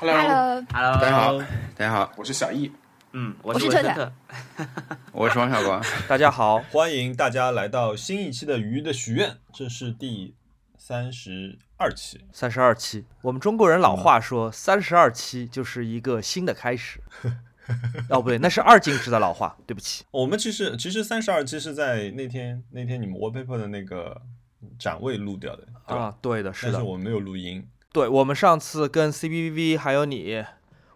Hello，Hello，大家好，大家好，我是小易。嗯，我我是特特特。我是王小光。大家好，欢迎大家来到新一期的《鱼的许愿》，这是第三十二期。三十二期。我们中国人老话说，三十二期就是一个新的开始。哦，不对，那是二进制的老话，对不起。我们其实其实三十二期是在那天那天你们 wallpaper 的那个展位录掉的，啊，对的，是的但是，我们没有录音。对，我们上次跟 CBVV 还有你，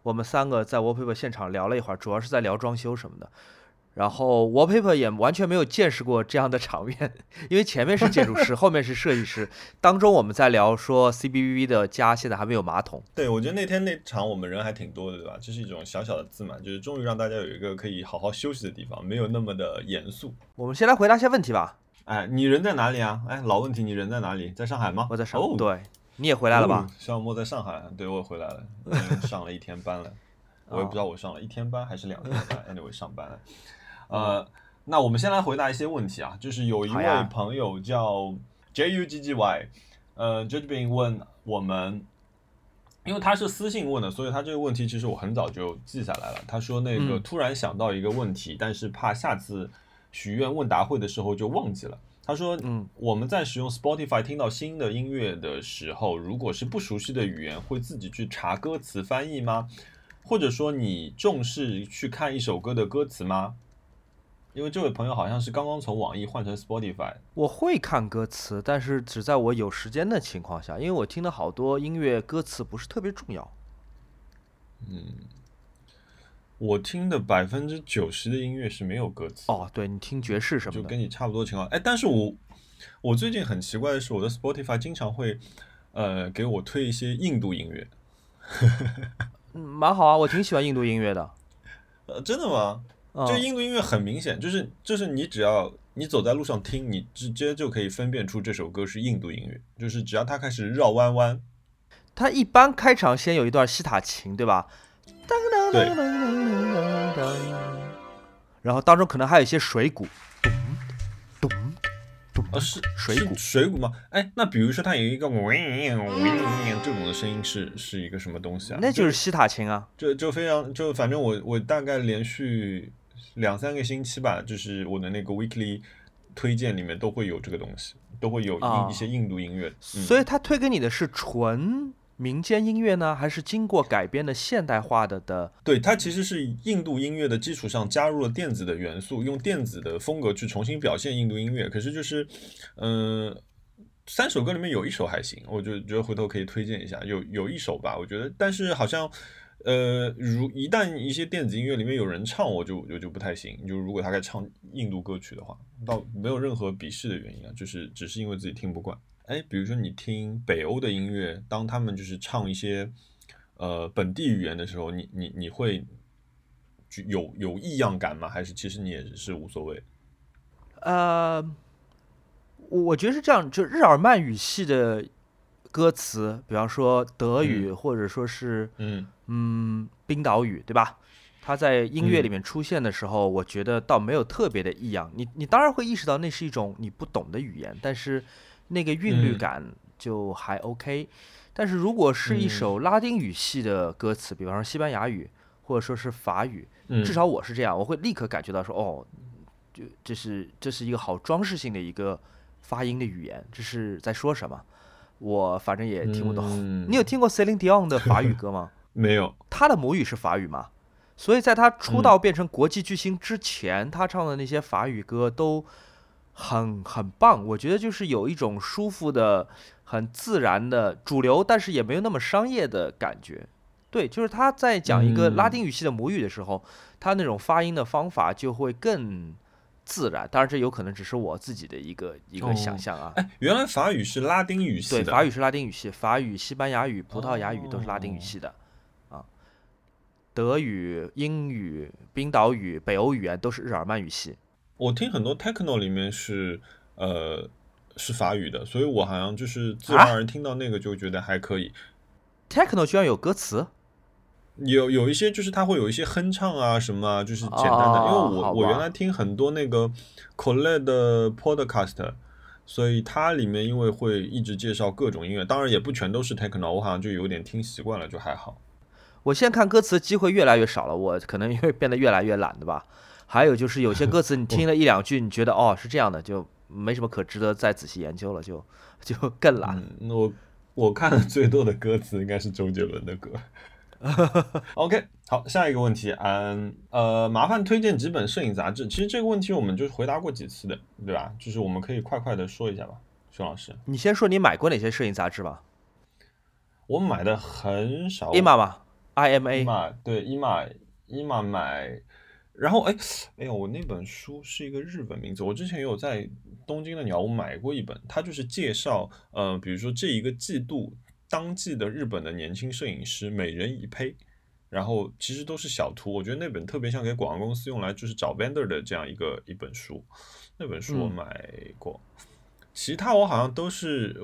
我们三个在 Wallpaper 现场聊了一会儿，主要是在聊装修什么的。然后 Wallpaper 也完全没有见识过这样的场面，因为前面是建筑师，后面是设计师。当中我们在聊说 CBVV 的家现在还没有马桶，对，我觉得那天那场我们人还挺多的，对吧？这是一种小小的自满，就是终于让大家有一个可以好好休息的地方，没有那么的严肃。我们先来回答一些问题吧。哎，你人在哪里啊？哎，老问题，你人在哪里？在上海吗？我在上，哦，对，你也回来了吧哦？小莫在上海，对我也回来了，嗯上了一天班了。我也不知道我上了一天班还是两天班，anyway 上班了。呃，那我们先来回答一些问题啊，就是有一位朋友叫 J U G G Y，呃 j u d g e 问我们，因为他是私信问的，所以他这个问题其实我很早就记下来了。他说那个嗯突然想到一个问题，但是怕下次许愿问答会的时候就忘记了。他说，嗯，我们在使用 Spotify 听到新的音乐的时候，如果是不熟悉的语言，会自己去查歌词翻译吗？或者说你重视去看一首歌的歌词吗？因为这位朋友好像是刚刚从网易换成 Spotify，我会看歌词，但是只在我有时间的情况下，因为我听的好多音乐歌词不是特别重要。我听的百分之九十的音乐是没有歌词，哦，对你听爵士什么的，就跟你差不多情况。哎，但是我我最近很奇怪的是，我的 Spotify 经常会呃给我推一些印度音乐。嗯，蛮好啊，我挺喜欢印度音乐的。呃，真的吗？嗯、就印度音乐很明显，就是就是你只要你走在路上听，你直接就可以分辨出这首歌是印度音乐，就是只要它开始绕弯弯，它一般开场先有一段西塔琴，对吧？然后当中可能还有一些水鼓，咚咚咚呃，是是水鼓水鼓吗？哎，那比如说它有一个这种的声音是是一个什么东西啊？那就是西塔琴啊。就就非常就反正我我大概连续两三个星期吧，就是我的那个 weekly 推荐里面都会有这个东西，都会有一、啊一些印度音乐。嗯、所以他推给你的是纯民间音乐呢，还是经过改编的现代化的的？对，它其实是印度音乐的基础上加入了电子的元素，用电子的风格去重新表现印度音乐。可是就是，嗯、三首歌里面有一首还行，我就觉得回头可以推荐一下，有有一首吧，我觉得，但是好像，呃，如一旦一些电子音乐里面有人唱，我就我就不太行。就如果他该唱印度歌曲的话，倒没有任何鄙视的原因啊，就是只是因为自己听不惯。哎，比如说你听北欧的音乐，当他们就是唱一些呃本地语言的时候，你你你会就有有异样感吗？还是其实你也是无所谓？呃，我我觉得是这样，就日耳曼语系的歌词，比方说德语，或者说是嗯嗯冰岛语，对吧？它在音乐里面出现的时候，我觉得倒没有特别的异样。你你当然会意识到那是一种你不懂的语言，但是那个韵律嗯感就还 OK。但是如果是一嗯首拉丁语系的歌词，比方说西班牙语或者说是法语，嗯，至少我是这样，我会立刻感觉到说，哦，就这是这是一个好装饰性的一个发音的语言，这是在说什么？我反正也听不懂。嗯 你有听过 Celine Dion 的法语歌吗？没有？他的母语是法语嘛，所以在他出道变成国际巨星之前，他唱的那些法语歌都很很棒。我觉得就是有一种舒服的、很自然的主流，但是也没有那么商业的感觉。对，就是他在讲一个拉嗯丁语系的母语的时候，他那种发音的方法就会更自然。当然，这有可能只是我自己的一个一个想哦象啊。哎，原来法语是拉丁语系对，法语是拉丁语系，法语、西班牙语、葡萄牙语都是拉丁语哦系的，啊，德语、英语、冰岛语、北欧语言都是日耳曼语系。我听很多 techno 里面是呃是法语的，所以我好像就是自然而然听到那个就觉得还可以。Techno 居然有歌词，有有一些就是它会有一些哼唱啊什么啊，就是简单的。哦因为我我原来听很多那个 Colette 的 podcast，所以它里面因为会一直介绍各种音乐，当然也不全都是 techno，我好像就有点听习惯了，就还好。我现在看歌词机会越来越少了，我可能因为变得越来越懒的吧。还有就是有些歌词你 听了一两句，你觉得哦是这样的，就没什么可值得再仔细研究了，就就 更懒。嗯，我我看的最多的歌词应该是周杰伦的歌。OK，好，下一个问题，嗯呃，麻烦推荐几本摄影杂志。其实这个问题我们就回答过几次的，对吧？就是我们可以快快的说一下吧，熊老师。你先说你买过哪些摄影杂志吧。我买的很少。伊玛吧，I M A。伊玛对伊玛伊玛买，然后哎哎呀，我那本书是一个日本名字，我之前也有在东京的鸟屋买过一本，它就是介绍呃，比如说这一个季度。当季的日本的年轻摄影师，每人一胚，然后其实都是小图。我觉得那本特别像给广告公司用来就是找 vendor 的这样一个一本书。那本书我买过，其他我好像都是，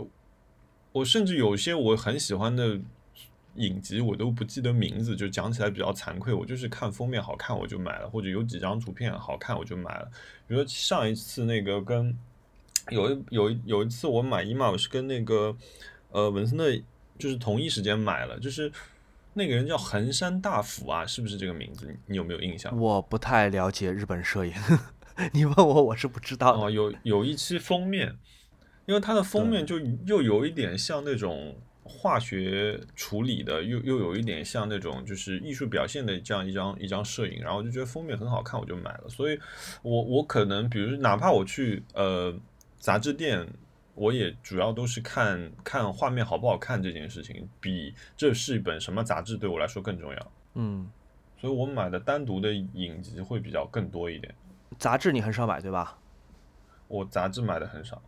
我甚至有些我很喜欢的影集我都不记得名字，就讲起来比较惭愧。我就是看封面好看我就买了，或者有几张图片好看我就买了。比如说上一次那个跟有一有一有一次我买伊玛，我是跟那个呃文森特。就是同一时间买了，就是那个人叫横山大辅啊，是不是这个名字？你你有没有印象？我不太了解日本摄影，你问我我是不知道。哦，有有一期封面，因为它的封面就又有一点像那种化学处理的，又又有一点像那种就是艺术表现的这样一张一张摄影，然后我就觉得封面很好看，我就买了。所以，我我可能比如哪怕我去呃杂志店。我也主要都是看看画面好不好看这件事情，比这是一本什么杂志对我来说更重要。嗯，所以我买的单独的影集会比较更多一点。杂志你很少买对吧？我杂志买的很少。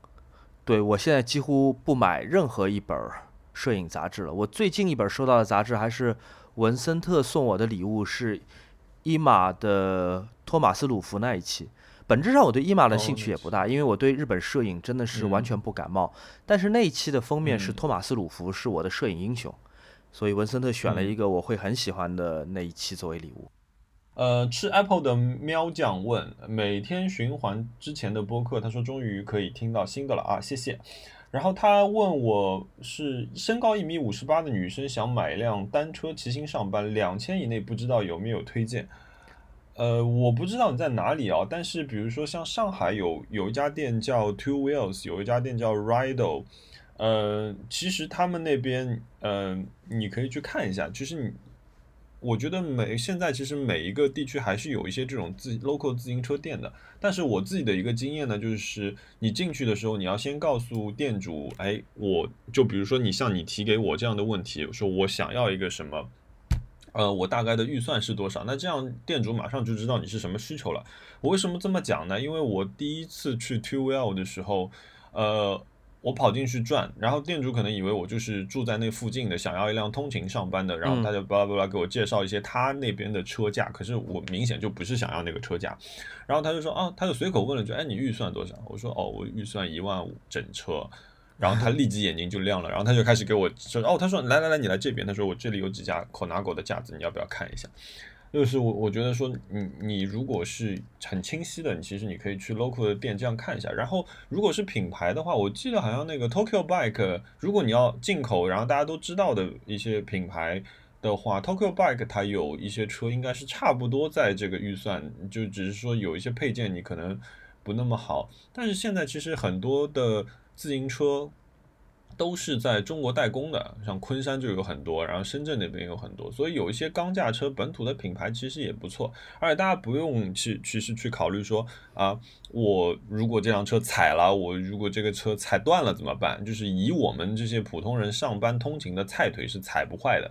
对我现在几乎不买任何一本摄影杂志了。我最近一本收到的杂志还是文森特送我的礼物，是伊玛的托马斯鲁弗那一期。本质上我对伊玛的兴趣也不大，因为我对日本摄影真的是完全不感冒。但是那一期的封面是托马斯鲁弗，是我的摄影英雄，所以文森特选了一个我会很喜欢的那一期作为礼物。呃，吃 Apple 的喵酱问，每天循环之前的播客，他说终于可以听到新的了啊，谢谢。然后他问我是身高一米五十八的女生，想买一辆单车骑行上班，两千以内不知道有没有推荐。呃，我不知道你在哪里啊，但是比如说像上海有有一家店叫 Two Wheels，有一家店叫 Rido，呃，其实他们那边，呃，你可以去看一下。其实你，我觉得每现在其实每一个地区还是有一些这种自 local 自行车店的。但是我自己的一个经验呢，就是你进去的时候，你要先告诉店主，哎，我就比如说你像你提给我这样的问题，说我想要一个什么。呃，我大概的预算是多少？那这样店主马上就知道你是什么需求了。我为什么这么讲呢？因为我第一次去 Two Well 的时候，呃，我跑进去转，然后店主可能以为我就是住在那附近的，想要一辆通勤上班的，然后他就巴拉巴拉给我介绍一些他那边的车价，可是我明显就不是想要那个车价，然后他就说啊，他就随口问了句，哎，你预算多少？我说哦，我预算一万五整车。然后他立即眼睛就亮了，然后他就开始给我说：“哦，他说来来来，你来这边。他说我这里有几家口拿狗的架子，你要不要看一下？就是我我觉得说，你你如果是很清晰的，你其实你可以去 local 的店这样看一下。然后如果是品牌的话，我记得好像那个 Tokyo Bike，如果你要进口，然后大家都知道的一些品牌的话，Tokyo Bike 它有一些车应该是差不多在这个预算，就只是说有一些配件你可能不那么好。但是现在其实很多的。自行车都是在中国代工的，像昆山就有很多，然后深圳那边有很多，所以有一些钢架车本土的品牌其实也不错，而且大家不用去其实去考虑说啊，我如果这辆车踩了，我如果这个车踩断了怎么办？就是以我们这些普通人上班通勤的菜腿是踩不坏的。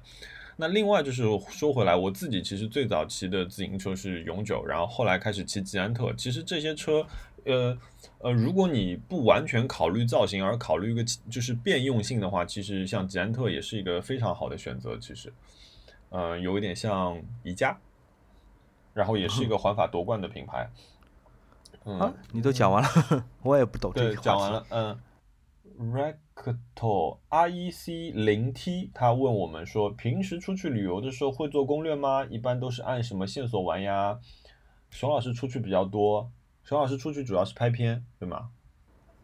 那另外就是说回来，我自己其实最早骑的自行车是永久，然后后来开始骑吉安特，其实这些车。呃呃，如果你不完全考虑造型，而考虑一个就是便用性的话，其实像捷安特也是一个非常好的选择。其实，嗯，有一点像宜家，然后也是一个环法夺冠的品牌。嗯，你都讲完了，我也不懂这个。讲完了。嗯，Recto R E C 零 T 他问我们说，平时出去旅游的时候会做攻略吗？一般都是按什么线索玩呀？熊老师出去比较多。熊老师出去主要是拍片，对吗？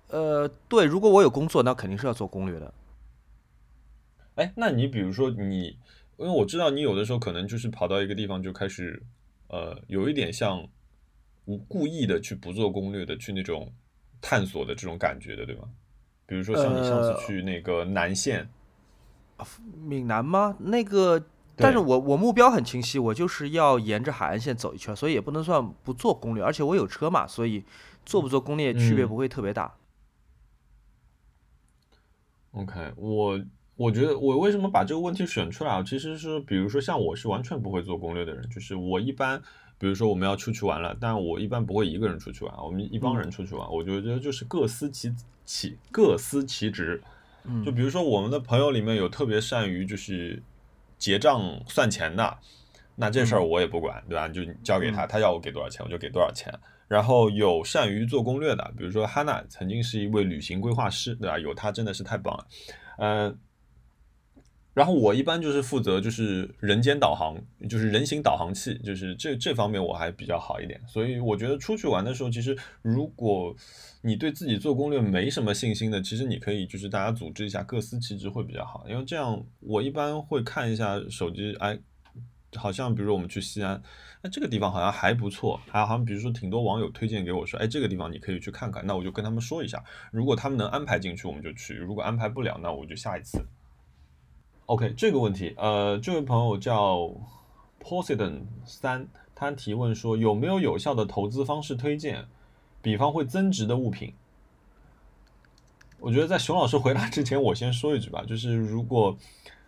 呃，对，如果我有工作，那肯定是要做攻略的。哎，那你比如说你因为我知道你有的时候可能就是跑到一个地方就开始，呃，有一点像无故意的去不做攻略的去那种探索的这种感觉的，对吗？比如说像你上次呃去那个南线，闽南吗？那个，但是我我目标很清晰，我就是要沿着海岸线走一圈，所以也不能算不做攻略，而且我有车嘛，所以做不做攻略区别嗯不会特别大。OK，我我觉得我为什么把这个问题选出来啊？其实是比如说像我是完全不会做攻略的人，就是我一般，比如说我们要出去玩了，但我一般不会一个人出去玩，我们一帮人出去玩，我觉得就是各司其其各司其职。嗯就比如说我们的朋友里面有特别善于就是结账算钱的，那这事儿我也不管，对吧？就交给他，他要我给多少钱我就给多少钱。然后有善于做攻略的，比如说哈娜曾经是一位旅行规划师，对吧？有他真的是太棒了，嗯、然后我一般就是负责就是人间导航，就是人形导航器，就是这这方面我还比较好一点。所以我觉得出去玩的时候，其实如果你对自己做攻略没什么信心的，其实你可以就是大家组织一下，各司其职会比较好。因为这样我一般会看一下手机，哎，好像比如说我们去西安，哎这个地方好像还不错，还好像比如说挺多网友推荐给我说，哎这个地方你可以去看看，那我就跟他们说一下，如果他们能安排进去，我们就去；如果安排不了，那我就下一次。OK，这个问题，呃，这位朋友叫 Poseidon 三，他提问说有没有有效的投资方式推荐，比方会增值的物品？我觉得在熊老师回答之前，我先说一句吧，就是如果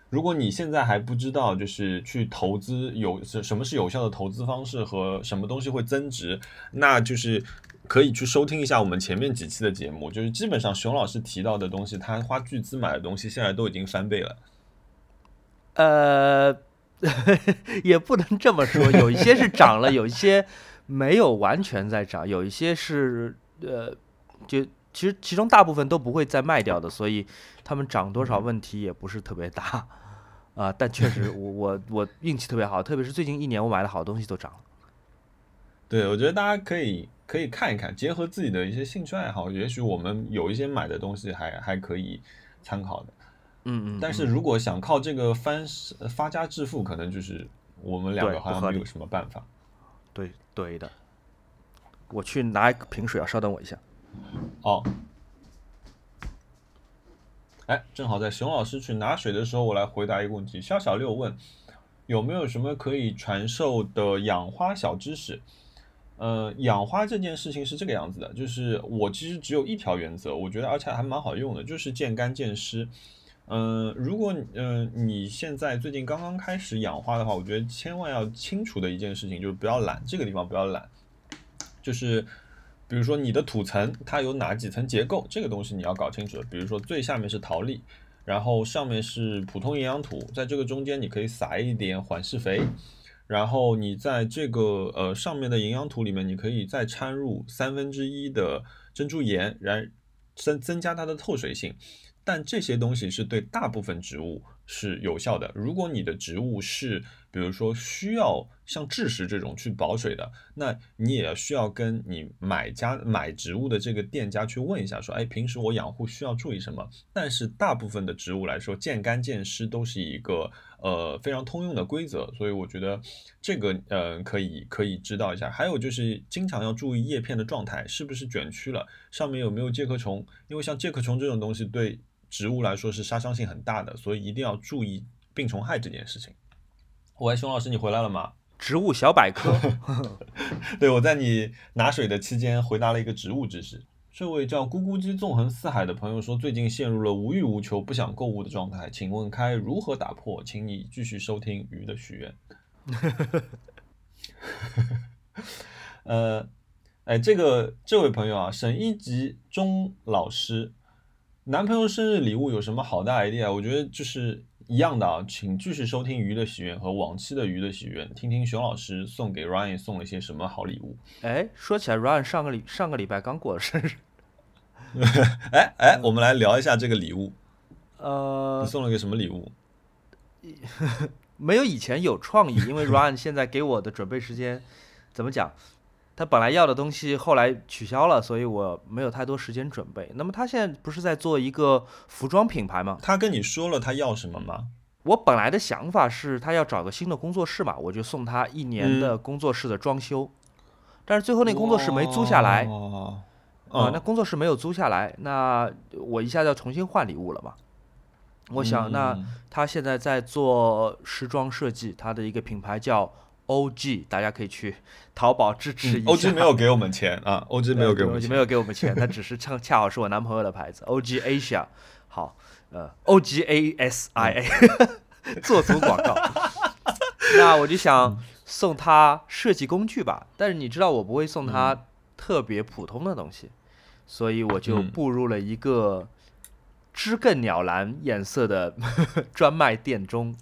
如果你现在还不知道，就是去投资有什什么是有效的投资方式和什么东西会增值，那就是可以去收听一下我们前面几期的节目，就是基本上熊老师提到的东西，他花巨资买的东西，现在都已经翻倍了。呃，也不能这么说，有一些是涨了，有一些没有完全在涨，有一些是呃，就其实其中大部分都不会再卖掉的，所以他们涨多少问题也不是特别大 啊、但确实我我 我运气特别好，特别是最近一年我买的好东西都涨了。对，我觉得大家可以可以看一看，结合自己的一些兴趣爱好，也许我们有一些买的东西还还可以参考的。嗯嗯，但是嗯如果想靠这个翻发家致富，可能就是我们两个好像没有什么办法。对对的，我去拿一个瓶水啊，稍等我一下。哦，哎，正好在熊老师去拿水的时候，我来回答一个问题。肖小六问有没有什么可以传授的养花小知识？呃，养花这件事情是这个样子的，就是我其实只有一条原则，我觉得而且还蛮好用的，就是见干见湿。嗯、如果嗯、你现在最近刚刚开始养花的话，我觉得千万要清楚的一件事情就是不要懒，这个地方不要懒，就是比如说你的土层它有哪几层结构，这个东西你要搞清楚。比如说最下面是陶粒，然后上面是普通营养土，在这个中间你可以撒一点缓释肥，然后你在这个呃上面的营养土里面，你可以再掺入三分之一的珍珠盐，然增增加它的透水性。但这些东西是对大部分植物是有效的。如果你的植物是，比如说需要像蛭石这种去保水的，那你也需要跟你买家买植物的这个店家去问一下，说，哎，平时我养护需要注意什么？但是大部分的植物来说，见干见湿都是一个呃非常通用的规则，所以我觉得这个呃可以可以知道一下。还有就是经常要注意叶片的状态是不是卷曲了，上面有没有介壳虫，因为像介壳虫这种东西对植物来说是杀伤性很大的，所以一定要注意病虫害这件事情。喂，熊老师，你回来了吗？植物小百科 对，我在你拿水的期间回答了一个植物知识。这位叫咕咕鸡纵横四海的朋友说，最近陷入了无欲无求、不想购物的状态，请问该如何打破？请你继续收听鱼的许愿。呃，哎，这个这位朋友啊，省一级钟老师，男朋友生日礼物有什么好的 idea？我觉得就是一样的啊，请继续收听鱼的喜悦和往期的鱼的喜悦，听听熊老师送给 Ryan 送了一些什么好礼物。哎，说起来，Ryan 上个礼上个礼拜刚过了生日，哎哎，我们来聊一下这个礼物，呃你，送了个什么礼物？没有以前有创意，因为 Ryan 现在给我的准备时间，怎么讲？他本来要的东西后来取消了，所以我没有太多时间准备。那么他现在不是在做一个服装品牌吗？他跟你说了他要什么吗？我本来的想法是他要找个新的工作室嘛，我就送他一年的工作室的装修，但是最后那工作室没租下来，哦啊、嗯那工作室没有租下来，那我一下就要重新换礼物了嘛。我想，那嗯他现在在做时装设计，他的一个品牌叫 OG，大家可以去淘宝支持一下。OG 没有给我们钱啊，OG 没有给我们钱没，有给我们钱，他只是恰恰好是我男朋友的牌子，OG Asia。好，呃，OG ASIA 做足广告。那我就想送他设计工具吧，但是你知道我不会送他特别普通的东西，所以我就嗯步入了一个知更鸟蓝颜色的 专卖店中。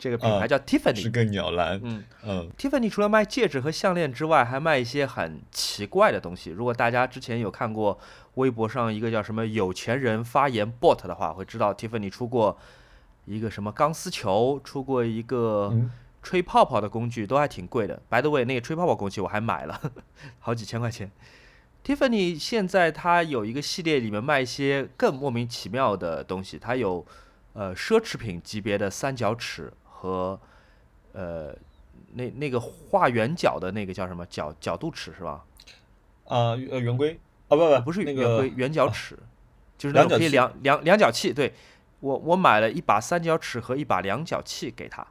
这个品牌啊叫 Tiffany，、是个鸟蓝，嗯嗯，Tiffany 除了卖戒指和项链之外，还卖一些很奇怪的东西。如果大家之前有看过微博上一个叫什么“有钱人发言 bot” 的话，会知道 Tiffany 出过一个什么钢丝球，出过一个嗯吹泡泡的工具，都还挺贵的。By the way，那个吹泡泡工具我还买了，好几千块钱。Tiffany 现在它有一个系列，里面卖一些更莫名其妙的东西。它有呃奢侈品级别的三角尺和呃那那个画圆角的那个叫什么角角度尺是吧？啊呃圆规啊不不呃不是那个圆规圆角尺，就是那种可以量量量量角器。对我我买了一把三角尺和一把量角器给他。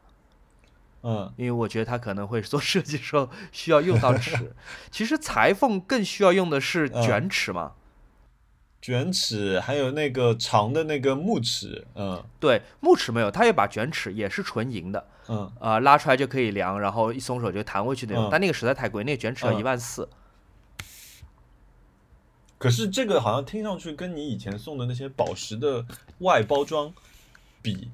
嗯因为我觉得他可能会 做设计时候需要用到尺。其实裁缝更需要用的是嗯卷尺嘛。卷尺还有那个长的那个木尺，嗯对，木尺没有，它有把卷尺，也是纯银的，嗯呃，拉出来就可以量，然后一松手就弹回去那种。嗯但那个实在太贵，那个卷尺要嗯一万四。可是这个好像听上去跟你以前送的那些宝石的外包装比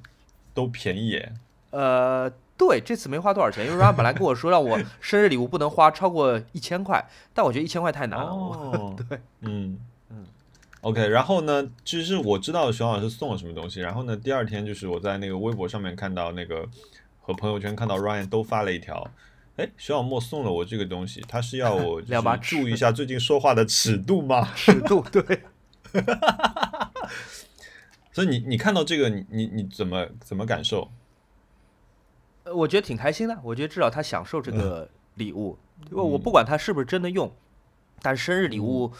都便宜耶。呃，对，这次没花多少钱，因为 Ryan 本来跟我说让我生日礼物不能花超过一千块，但我觉得一千块太难了。哦，对，嗯嗯，OK，然后呢，其实我知道熊老师送了什么东西，然后呢，第二天就是我在那个微博上面看到那个和朋友圈看到 Ryan 都发了一条。哎，徐小莫送了我这个东西，他是要我注意一下最近说话的尺度吗？尺度对，所以你你看到这个，你你你怎么怎么感受？呃我觉得挺开心的。我觉得至少他享受这嗯个礼物，因为我不管他是不是真的用，但生日礼物。呃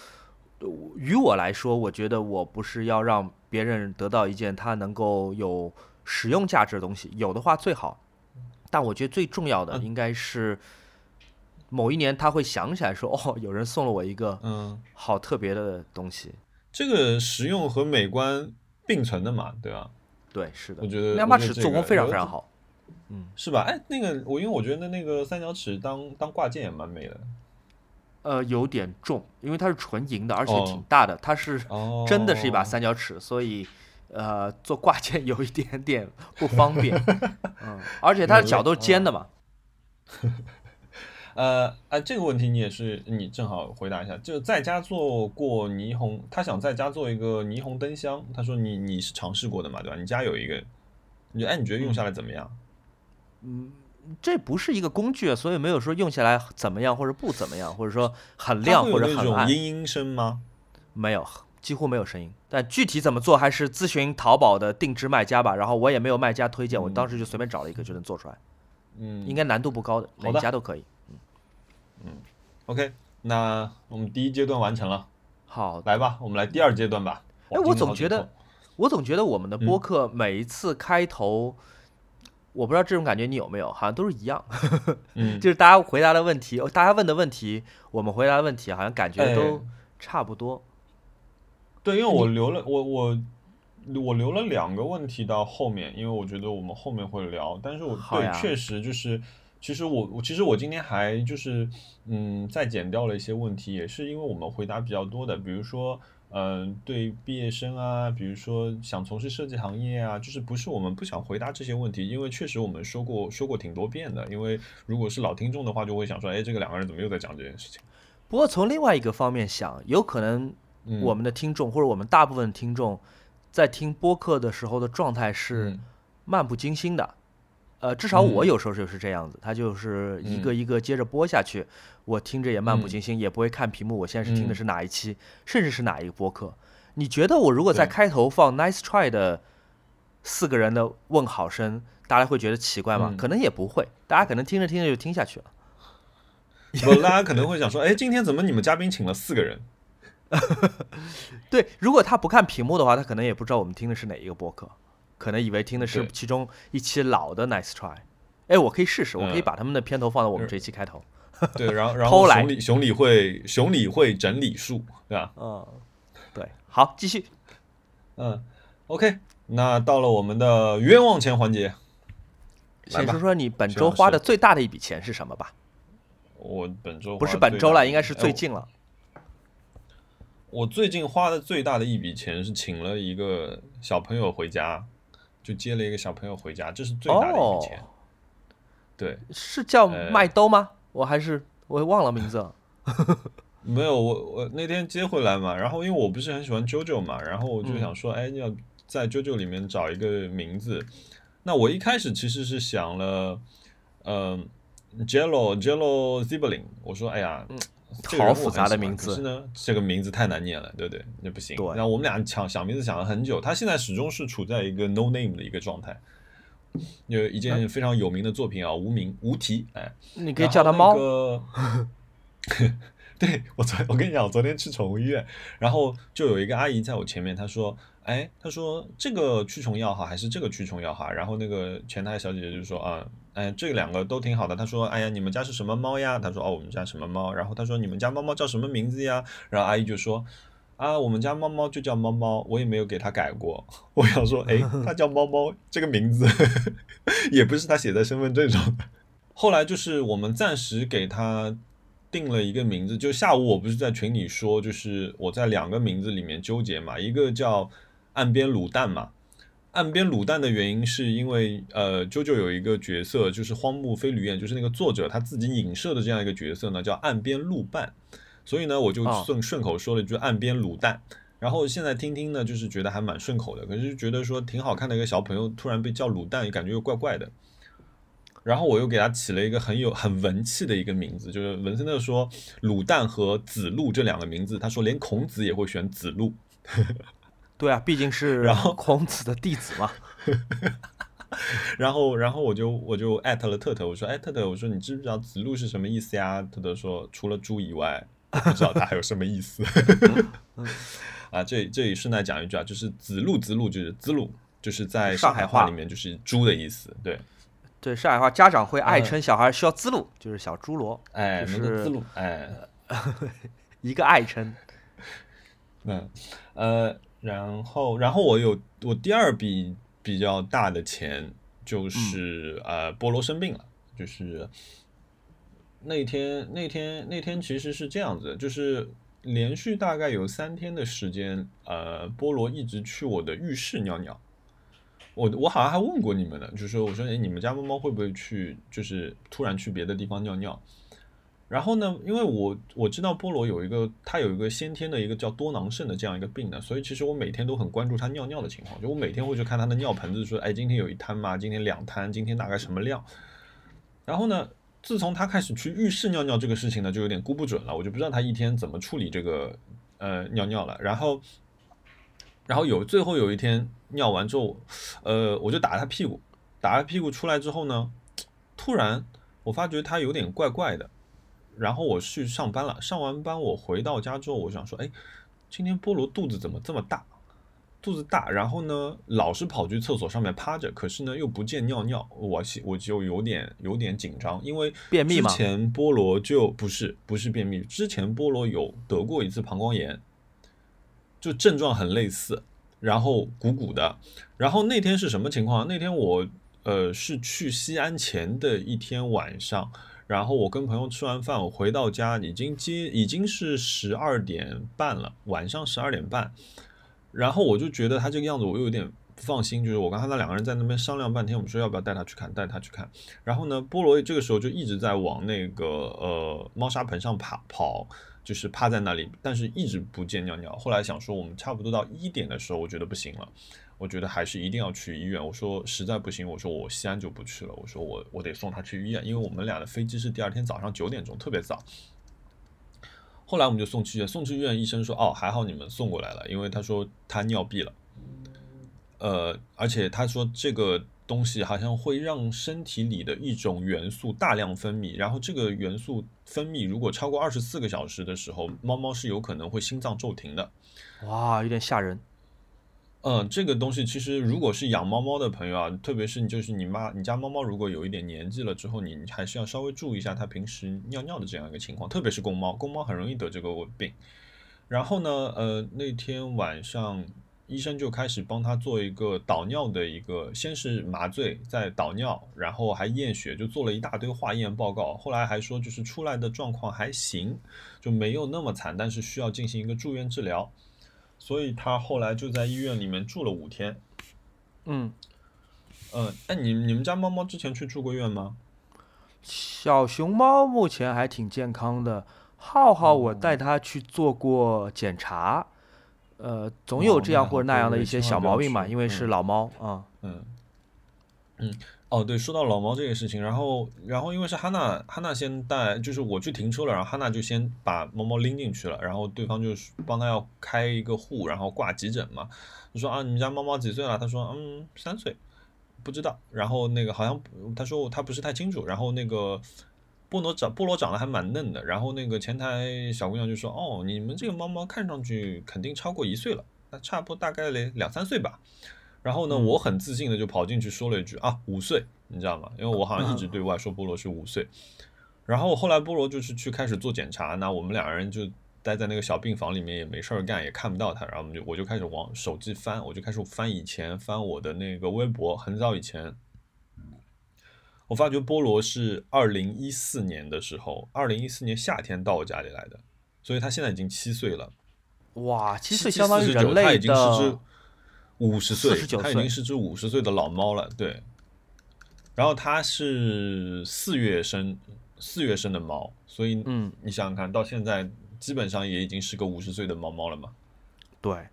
于我来说，我觉得我不是要让别人得到一件他能够有使用价值的东西，有的话最好。但我觉得最重要的嗯应该是某一年他会想起来说：“哦，有人送了我一个嗯，好特别的东西。这个实用和美观并存的嘛，对吧？”对，是的我，觉得两把尺做工非常非常好。嗯是吧？哎，那个我因为我觉得那个三角尺当当挂件也蛮美的。呃，有点重，因为它是纯银的，而且哦挺大的，它是哦，真的是一把三角尺，所以呃，做挂件 有一点点不方便。嗯，而且它的角都是尖的嘛。呃啊，这个问题你也是你正好回答一下，就在家做过霓虹，他想在家做一个霓虹灯箱，他说你你是尝试过的嘛，对吧？你家有一个，你哎，你觉得用下来怎么样？这不是一个工具，所以没有说用起来怎么样或者不怎么样，或者说很亮或者很暗，种音音声吗？没有，几乎没有声音。但具体怎么做，还是咨询淘宝的定制卖家吧。然后我也没有卖家推荐，我当时就随便找了一个就能做出来，嗯，应该难度不高的，每一家都可以。嗯嗯 OK。那我们第一阶段完成了，好，来吧，我们来第二阶段吧。哎，我总觉，得我总觉得我们的嗯播客每一次开头，我不知道这种感觉你有没有，好像都是一样，嗯，就是大家回答的问题，哦大家问的问题，我们回答的问题，好像感觉哎都差不多。对，因为我留了我我我留了两个问题到后面，因为我觉得我们后面会聊，但是我对确实就是，其实我我其实我今天还就是嗯再减掉了一些问题，也是因为我们回答比较多的，比如说。嗯，对毕业生啊，比如说想从事设计行业啊，就是不是我们不想回答这些问题，因为确实我们说过说过挺多遍的。因为如果是老听众的话，就会想说，哎，这个两个人怎么又在讲这件事情？不过从另外一个方面想，有可能嗯，我们的听众或者我们大部分听众在听播客的时候的状态是嗯漫不经心的。呃，至少我嗯有时候就是这样子，他就是一个一个接着播下去，我听着也漫不嗯经心，也不会看屏幕，我现在是听的嗯是哪一期，甚至是哪一个播客。你觉得我如果在开头放 “nice try” 的四个人的问好声，大家会觉得奇怪吗？嗯可能也不会，大家可能听着听着就听下去了。不，大家可能会想说，哎，今天怎么你们嘉宾请了四个人？对，如果他不看屏幕的话，他可能也不知道我们听的是哪一个播客，可能以为听的是其中一期老的 Nice Try。哎，我可以试试，我可以嗯把他们的片头放到我们这一期开头。对，然后然后熊理熊理会熊理会整理术，对吧？嗯，对，好，继续。嗯，OK，那到了我们的冤枉钱环节，先说说你本周花的最大的一笔钱是什么吧？我本周不是本周了，应该是最近了。我最近花的最大的一笔钱是请了一个小朋友回家，就接了一个小朋友回家，这是最大的一笔钱。哦对，是叫呃麦兜吗？我还是我忘了名字了。没有我我那天接回来嘛，然后因为我不是很喜欢 JoJo 嘛，然后我就嗯想说，哎，要在 JoJo 里面找一个名字。那我一开始其实是想了，嗯、Jello Jello Zibelin，我说，哎呀，好复杂的名字可是呢，这个名字太难念了，对不对？那不行。对然后我们俩想想名字想了很久，他现在始终是处在一个 no name 的一个状态。有一件非常有名的作品啊，无名无题，哎，你可以叫它猫。那 个对我昨我跟你讲，我昨天去宠物医院，然后就有一个阿姨在我前面，她说：“哎，她说这个驱虫药好还是这个驱虫药好？”然后那个前台小姐姐就说：“啊，哎，这两个都挺好的。”他说：“哎呀，你们家是什么猫呀？”他说：“哦，我们家什么猫？”然后他说：“你们家猫猫叫什么名字呀？”然后阿姨就说。啊，我们家猫猫就叫猫猫，我也没有给它改过。我想说，哎，它叫猫猫这个名字，也不是它写在身份证上的。后来就是我们暂时给它定了一个名字，就下午我不是在群里说，就是我在两个名字里面纠结嘛，一个叫岸边卤蛋嘛。岸边卤蛋的原因是因为呃，啾啾有一个角色就是荒木飞吕彦，就是那个作者他自己影射的这样一个角色呢，叫岸边露伴，所以呢我就哦顺顺口说了一句岸边卤蛋。然后现在听听呢，就是觉得还蛮顺口的，可是觉得说挺好看的一个小朋友突然被叫卤蛋，感觉又怪怪的。然后我又给他起了一个很有很文气的一个名字，就是文森特说卤蛋和子路这两个名字，他说连孔子也会选子路。对啊，毕竟是然后 孔子的弟子嘛。然后，然后我就我就艾特了特特，我说哎特特，我说你知不知道子路是什么意思呀？特特说除了猪以外，不知道他还有什么意思。啊，这这里顺带讲一句啊，就是子路子路就是子路，就是在上海话里面就是猪的意思。对，对，上海话家长会爱嗯称小孩需要滋路，就是小猪罗，哎，就是那个子路，哎，一个爱称。嗯，呃，然后，然后我有我第二笔比较大的钱，就是、呃，菠萝生病了，就是那天那天那天其实是这样子的，就是连续大概有三天的时间，呃，菠萝一直去我的浴室尿尿。我我好像还问过你们呢，就是说我说，哎，你们家猫猫会不会去，就是突然去别的地方尿尿？然后呢，因为我我知道菠萝有一个，它有一个先天的一个叫多囊肾的这样一个病呢，所以其实我每天都很关注它尿尿的情况，就我每天会去看它的尿盆子，说，哎，今天有一滩吗？今天两滩？今天大概什么量？然后呢，自从它开始去浴室尿尿这个事情呢，就有点估不准了，我就不知道它一天怎么处理这个呃尿尿了。然后，然后有最后有一天尿完之后，呃，我就打它屁股，打它屁股出来之后呢，突然我发觉它有点怪怪的。然后我去上班了，上完班我回到家之后，我想说，哎，今天菠萝肚子怎么这么大？肚子大，然后呢，老是跑去厕所上面趴着，可是呢又不见尿尿，我我就有点有点紧张，因为便秘吗之前菠萝就不是不是便秘，之前菠萝有得过一次膀胱炎，就症状很类似，然后鼓鼓的，然后那天是什么情况？那天我呃是去西安前的一天晚上。然后我跟朋友吃完饭，我回到家已经接已经是十二点半了，晚上十二点半。然后我就觉得他这个样子，我又有点不放心。就是我跟他那两个人在那边商量半天，我们说要不要带他去看，带他去看。然后呢，菠萝这个时候就一直在往那个呃猫砂盆上爬跑，就是趴在那里，但是一直不见尿尿。后来想说，我们差不多到一点的时候，我觉得不行了。我觉得还是一定要去医院。我说实在不行，我说我西安就不去了。我说我我得送他去医院，因为我们俩的飞机是第二天早上九点钟，特别早。后来我们就送去医院，送去医院，医生说哦还好你们送过来了，因为他说他尿闭了。呃，而且他说这个东西好像会让身体里的一种元素大量分泌，然后这个元素分泌如果超过二十四个小时的时候，猫猫是有可能会心脏骤停的。哇，有点吓人。嗯，这个东西其实如果是养猫猫的朋友啊，特别是你就是你妈你家猫猫如果有一点年纪了之后，你还是要稍微注意一下它平时尿尿的这样一个情况，特别是公猫，公猫很容易得这个病。然后呢，呃，那天晚上医生就开始帮他做一个导尿的一个，先是麻醉，再导尿，然后还验血，就做了一大堆化验报告。后来还说就是出来的状况还行，就没有那么惨，但是需要进行一个住院治疗。所以他后来就在医院里面住了五天。嗯，嗯，哎，你你们家猫猫之前去住过院吗？小熊猫目前还挺健康的。浩浩，我带它去做过检查，呃，总有这样或者那样的一些小毛病嘛，因为是老猫啊。嗯嗯，哦，对，说到老猫这个事情，然后然后因为是哈娜，哈娜先带，就是我去停车了，然后哈娜就先把猫猫拎进去了，然后对方就是帮他要开一个户，然后挂急诊嘛。就说啊，你们家猫猫几岁了？他说嗯，三岁，不知道。然后那个好像他说他不是太清楚，然后那个。菠萝长菠萝长得还蛮嫩的，然后那个前台小姑娘就说：“哦，你们这个猫猫看上去肯定超过一岁了，那差不多大概两三岁吧。”然后呢，我很自信的就跑进去说了一句：“啊，五岁，你知道吗？因为我好像一直对外说菠萝是五岁。”然后后来菠萝就是去开始做检查，那我们两个人就待在那个小病房里面也没事儿干，也看不到他，然后我们就我就开始往手机翻，我就开始翻以前翻我的那个微博，很早以前。我发觉菠萝是二零一四年的时候，二零一四年夏天到我家里来的，所以他现在已经七岁了。哇，七岁相当于人类的，他已经是只五十岁，它已经是只五十岁的老猫了。对。然后它是四月生，四月生的猫，所以嗯，你想想看到现在基本上也已经是个五十岁的猫猫了嘛。对。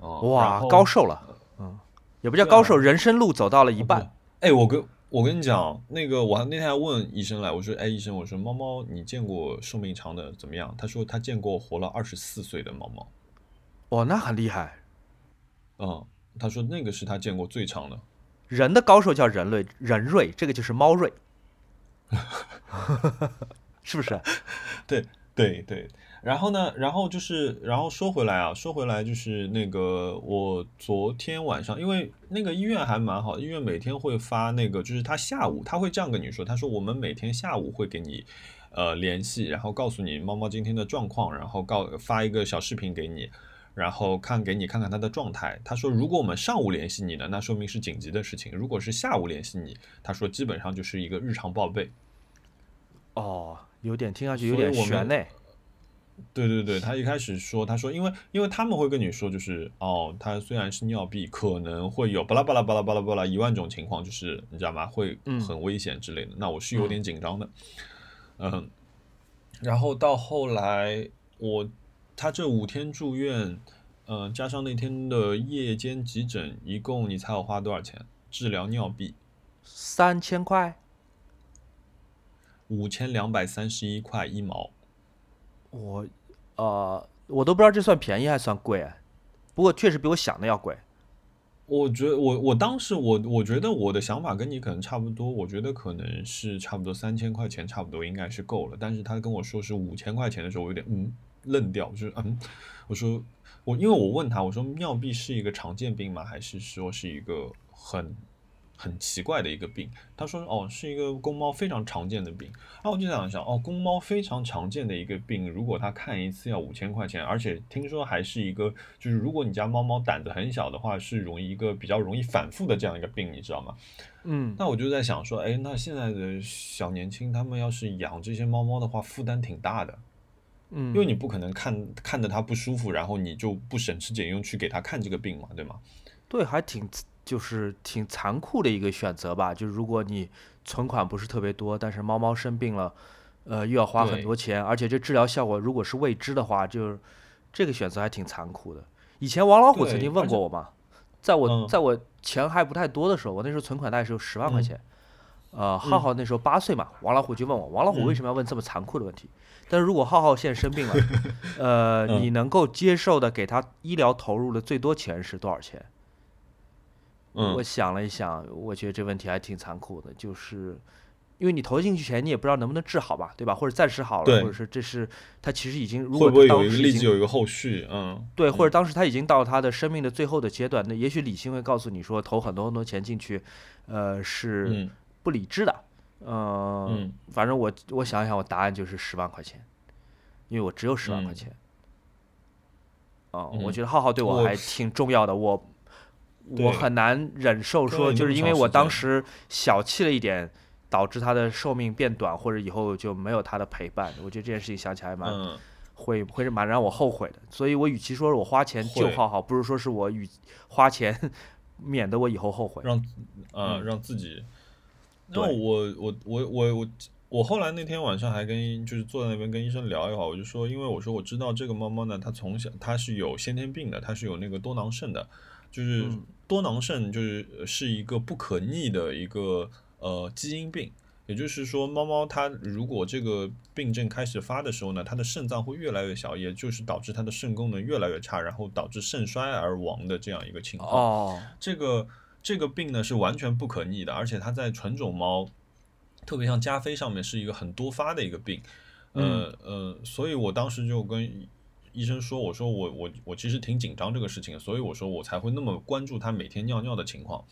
哦，哇，高寿了，嗯，也不叫高寿，人生路走到了一半。哎，我跟。我跟你讲，那个我那天还问医生来，我说：“哎，医生，我说猫猫你见过寿命长的怎么样？”他说他见过活了二十四岁的猫猫。哇，那很厉害。嗯，他说那个是他见过最长的。人的高手叫人类人瑞，这个就是猫瑞，是不是？对对对。然后呢？然后就是，然后说回来啊，说回来就是那个，我昨天晚上，因为那个医院还蛮好，医院每天会发那个，就是他下午他会这样跟你说，他说我们每天下午会给你，呃，联系，然后告诉你猫猫今天的状况，然后告发一个小视频给你，然后看给你看看他的状态。他说如果我们上午联系你呢，那说明是紧急的事情；如果是下午联系你，他说基本上就是一个日常报备。哦，有点听上去有点悬嘞。对对对，他一开始说，他说，因为因为他们会跟你说，就是哦，他虽然是尿闭，可能会有巴拉巴拉巴拉巴拉巴拉一万种情况，就是你知道吗？会很危险之类的。那我是有点紧张的，嗯。然后到后来，我他这五天住院，嗯，加上那天的夜间急诊，一共你猜我花多少钱治疗尿闭？三千块，五千两百三十一块一毛。我，呃，我都不知道这算便宜还算贵，不过确实比我想的要贵。我觉得我我当时我我觉得我的想法跟你可能差不多，我觉得可能是差不多三千块钱差不多应该是够了。但是他跟我说是五千块钱的时候，我有点嗯愣掉，就是嗯，我说我因为我问他我说尿闭是一个常见病吗？还是说是一个很。很奇怪的一个病，他说哦是一个公猫非常常见的病，然后我就想想哦公猫非常常见的一个病，如果他看一次要五千块钱，而且听说还是一个就是如果你家猫猫胆子很小的话，是容易一个比较容易反复的这样一个病，你知道吗？嗯，那我就在想说，哎，那现在的小年轻他们要是养这些猫猫的话，负担挺大的，嗯，因为你不可能看看着它不舒服，然后你就不省吃俭用去给它看这个病嘛，对吗？对，还挺。就是挺残酷的一个选择吧。就是如果你存款不是特别多，但是猫猫生病了，呃，又要花很多钱，而且这治疗效果如果是未知的话，就是这个选择还挺残酷的。以前王老虎曾经问过我嘛，在我在我钱还不太多的时候，我那时候存款大概是有十万块钱，呃，浩浩那时候八岁嘛，王老虎就问我，王老虎为什么要问这么残酷的问题？但是如果浩浩现在生病了，呃，你能够接受的给他医疗投入的最多钱是多少钱？嗯我想了一想，我觉得这问题还挺残酷的，就是因为你投进去钱，你也不知道能不能治好吧，对吧？或者暂时好了，或者是这是他其实已经如会果不会有一个当时已经立即有一个后续？嗯，对，或者当时他已经到他的生命的最后的阶段，那也许理性会告诉你说，投很多很多钱进去，呃，是嗯不理智的。呃、嗯反正我我想一想，我答案就是十万块钱，因为我只有十万块嗯钱。啊、嗯我觉得浩浩对我我还挺重要的，我对我很难忍受说，就是因为我当时小气了一点，导致他的寿命变短，或者以后就没有他的陪伴。我觉得这件事情想起来蛮、嗯，会会是蛮让我后悔的，所以我与其说是我花钱救浩浩，不如说是我与花钱 免得我以后后悔。让呃嗯让自己。那我我我我我我后来那天晚上还跟就是坐在那边跟医生聊一会儿，我就说，因为我说我知道这个猫猫呢，它从小它是有先天病的，它是有那个多囊肾的，就是嗯。多囊肾就是呃是一个不可逆的一个呃基因病。也就是说，猫猫它如果这个病症开始发的时候呢，它的肾脏会越来越小，也就是导致它的肾功能越来越差，然后导致肾衰而亡的这样一个情况。哦，这个这个病呢是完全不可逆的，而且它在纯种猫，特别像加菲上面是一个很多发的一个病。呃呃，所以我当时就跟医生说，我说我我我其实挺紧张这个事情，所以我说我才会那么关注它每天尿尿的情况。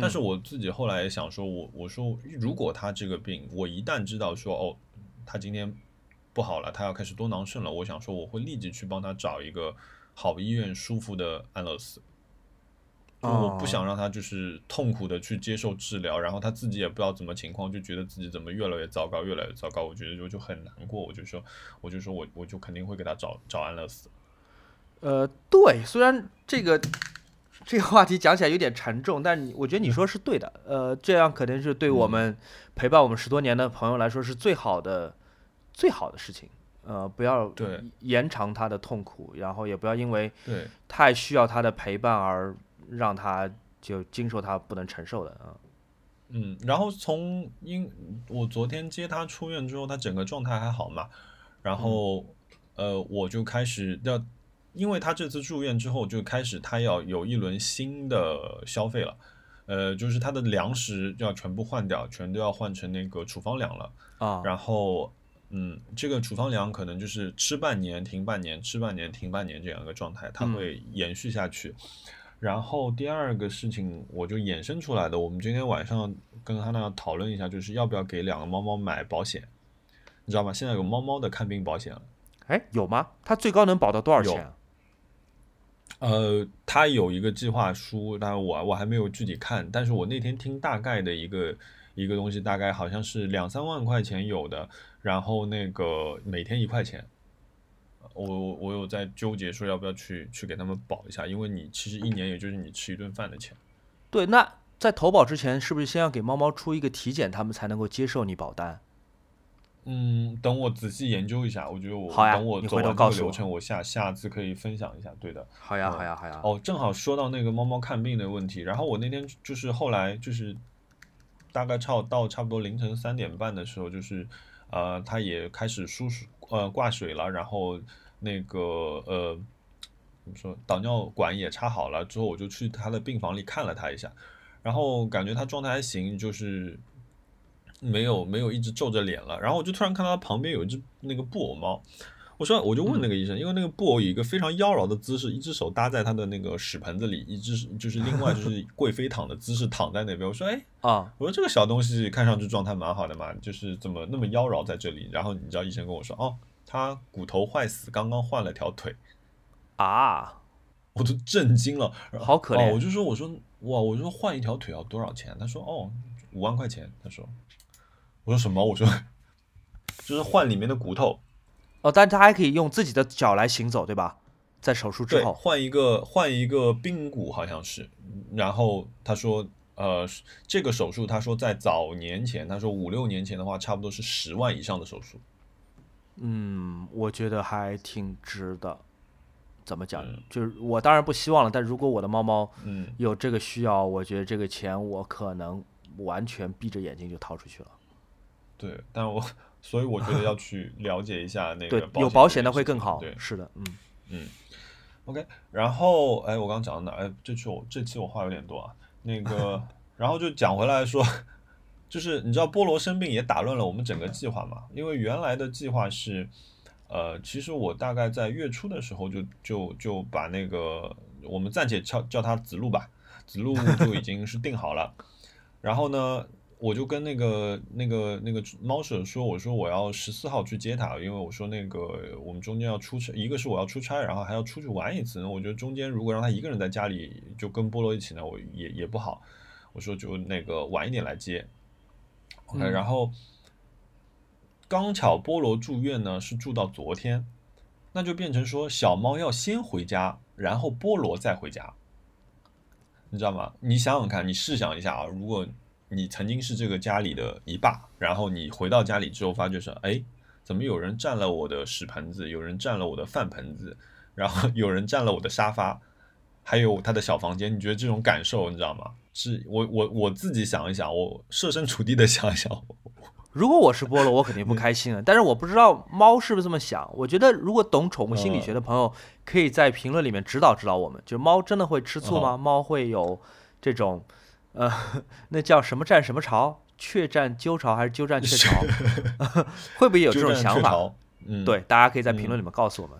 但是嗯我自己后来想说，我我说如果他这个病，我一旦知道说哦，他今天不好了，他要开始多囊肾了，我想说我会立即去帮他找一个好医院、舒服的安乐死。就我不哦想让他就是痛苦的去接受治疗，然后他自己也不知道怎么情况，就觉得自己怎么越来越糟糕，越来越糟糕。我觉得就就很难过，我就说，我就说我我就肯定会给他找找安乐死。呃，对，虽然这个这个话题讲起来有点沉重，但你我觉得你说是对的。呃，这样肯定是对我们陪伴我们十多年的朋友来说是最好的最好的事情。呃，不要对延长他的痛苦，然后也不要因为对，太需要他的陪伴而让他就经受他不能承受的啊。嗯，然后从因我昨天接他出院之后，他整个状态还好嘛，然后、呃我就开始要，因为他这次住院之后就开始他要有一轮新的消费了，呃，就是他的粮食要全部换掉，全都要换成那个处方粮了。啊，然后，嗯，这个处方粮可能就是吃半年停半年，吃半年停半年这样一个状态，它嗯会延续下去。然后第二个事情我就衍生出来的，我们今天晚上跟哈娜讨论一下，就是要不要给两个猫猫买保险，你知道吗？现在有猫猫的看病保险了。哎，有吗？它最高能保到多少钱啊？呃，它有一个计划书，但我我还没有具体看，但是我那天听大概的一个一个东西，大概好像是两三万块钱有的，然后那个每天一块钱，我我有在纠结说要不要去去给他们保一下，因为你其实一年也就是你吃一顿饭的钱。对，那在投保之前，是不是先要给猫猫出一个体检，他们才能够接受你保单？嗯，等我仔细研究一下，我觉得我好呀你等我走完这个流程，我下下次可以分享一下。对的，好呀，嗯好呀，好呀。哦，正好说到那个猫猫看病的问题，然后我那天就是后来就是大概差到差不多凌晨三点半的时候，就是呃，它也开始输水呃挂水了，然后那个呃怎么说导尿管也插好了之后，我就去他的病房里看了他一下，然后感觉他状态还行，就是没有没有一直皱着脸了，然后我就突然看到他旁边有一只那个布偶猫。我说，我就问那个医生，因为那个布偶以一个非常妖娆的姿势，一只手搭在他的那个屎盆子里，一只就是另外就是 贵妃躺的姿势躺在那边。我说，哎，啊，我说这个小东西看上去状态蛮好的嘛，就是怎么那么妖娆在这里？然后你知道医生跟我说，哦，他骨头坏死，刚刚换了条腿，啊，我都震惊了，哦，好可怜我就说，我说哇，我说换一条腿要多少钱？他说，哦，五万块钱。他说，我说什么？我说 就是换里面的骨头，哦，但他还可以用自己的脚来行走，对吧？在手术之，后，换一个换一个髌骨好像是，然后他说，呃，这个手术他说在早年前，他说五六年前的话，差不多是十万以上的手术。嗯，我觉得还挺值的。怎么讲嗯？就是我当然不希望了，但如果我的猫猫嗯，有这个需要，我觉得这个钱我可能完全闭着眼睛就掏出去了。对，但我所以我觉得要去了解一下那对个，有保险保险的会更好对。，是的，嗯，嗯，OK，然后哎，我刚刚讲到哪？哎，这期我这期我话有点多啊。那个，然后就讲回来说，就是你知道菠萝生病也打乱了我们整个计划嘛？因为原来的计划是，呃，其实我大概在月初的时候就就就把那个我们暂且叫叫他子路吧，子路 就已经是定好了。然后呢，我就跟那个那个那个猫舍说，我说我要十四号去接他，因为我说那个我们中间要出差，一个是我要出差，然后还要出去玩一次。那我觉得中间如果让他一个人在家里就跟菠萝一起呢，我也也不好。我说就那个晚一点来接，OK，嗯然后刚巧菠萝住院呢是住到昨天，那就变成说小猫要先回家，然后菠萝再回家，你知道吗？你想想看，你试想一下啊，如果你曾经是这个家里的一霸，然后你回到家里之后发觉说，哎，怎么有人占了我的屎盆子，有人占了我的饭盆子，然后有人占了我的沙发，还有他的小房间，你觉得这种感受你知道吗？是我我我自己想一想，我设身处地的想一想，如果我是菠萝，我肯定不开心了。但是我不知道猫是不是这么想。我觉得如果懂宠物心理学的朋友，可以在评论里面指导指导我们。就是猫真的会吃醋吗？猫会有这种，呃，那叫什么战什么巢？雀战鸠巢还是鸠占鹊 巢？会不会有这种想法？嗯，对，大家可以在评论里面告诉我们。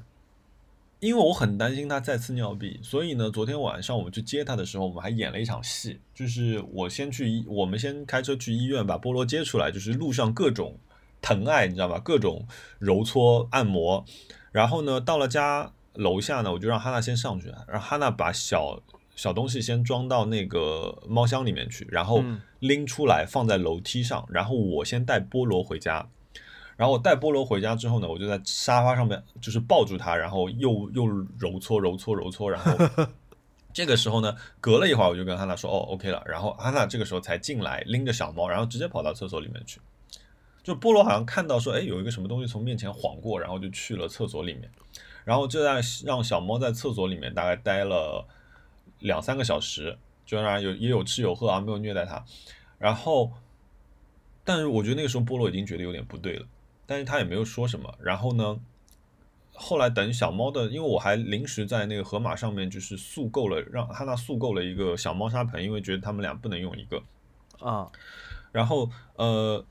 因为我很担心他再次尿闭，所以呢，昨天晚上我们去接他的时候，我们还演了一场戏，就是我先去医，我们先开车去医院把菠萝接出来，就是路上各种疼爱，你知道吧？各种揉搓按摩，然后呢，到了家楼下呢，我就让哈娜先上去，让哈娜把小小东西先装到那个猫箱里面去，然后嗯拎出来放在楼梯上，然后我先带菠萝回家。然后我带菠萝回家之后呢，我就在沙发上面就是抱住它，然后又又揉搓揉搓揉搓，然后 这个时候呢，隔了一会儿我就跟安娜说，哦，OK 了。然后安娜这个时候才进来，拎着小猫，然后直接跑到厕所里面去。就菠萝好像看到说，哎，有一个什么东西从面前晃过，然后就去了厕所里面，然后就在让小猫在厕所里面大概待了两三个小时，就让有也有吃有喝啊，没有虐待它。然后，但是我觉得那个时候菠萝已经觉得有点不对了。但是他也没有说什么。然后呢，后来等小猫的，因为我还临时在那个盒马上面就是速购了，让哈娜速购了一个小猫砂盆，因为觉得他们俩不能用一个。啊，然后呃，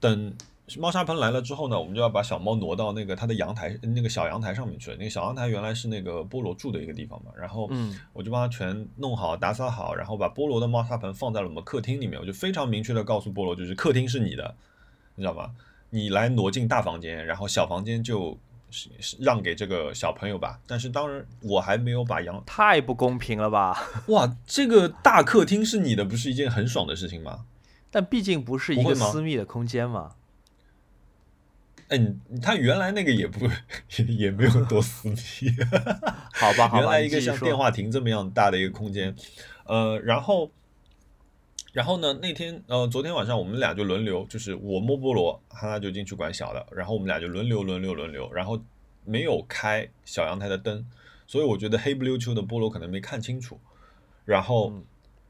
等猫砂盆来了之后呢，我们就要把小猫挪到那个它的阳台，那个小阳台上面去了。那个小阳台原来是那个菠萝住的一个地方嘛，然后嗯我就帮它全弄好、打扫好，然后把菠萝的猫砂盆放在了我们客厅里面。我就非常明确的告诉菠萝，就是客厅是你的，你知道吗？你来挪进大房间，然后小房间就让给这个小朋友吧。但是当然，我还没有把阳太不公平了吧？哇，这个大客厅是你的，不是一件很爽的事情吗？但毕竟不是一个私密的空间嘛。哎，你他原来那个也不也也没有多私密，好吧，好吧，原来一个像电话亭这么样大的一个空间，呃，然后，然后呢，那天呃，昨天晚上我们俩就轮流，就是我摸菠萝，哈娜就进去管小的，然后我们俩就轮流轮流轮流，然后没有开小阳台的灯，所以我觉得黑不溜秋的菠萝可能没看清楚，然后。嗯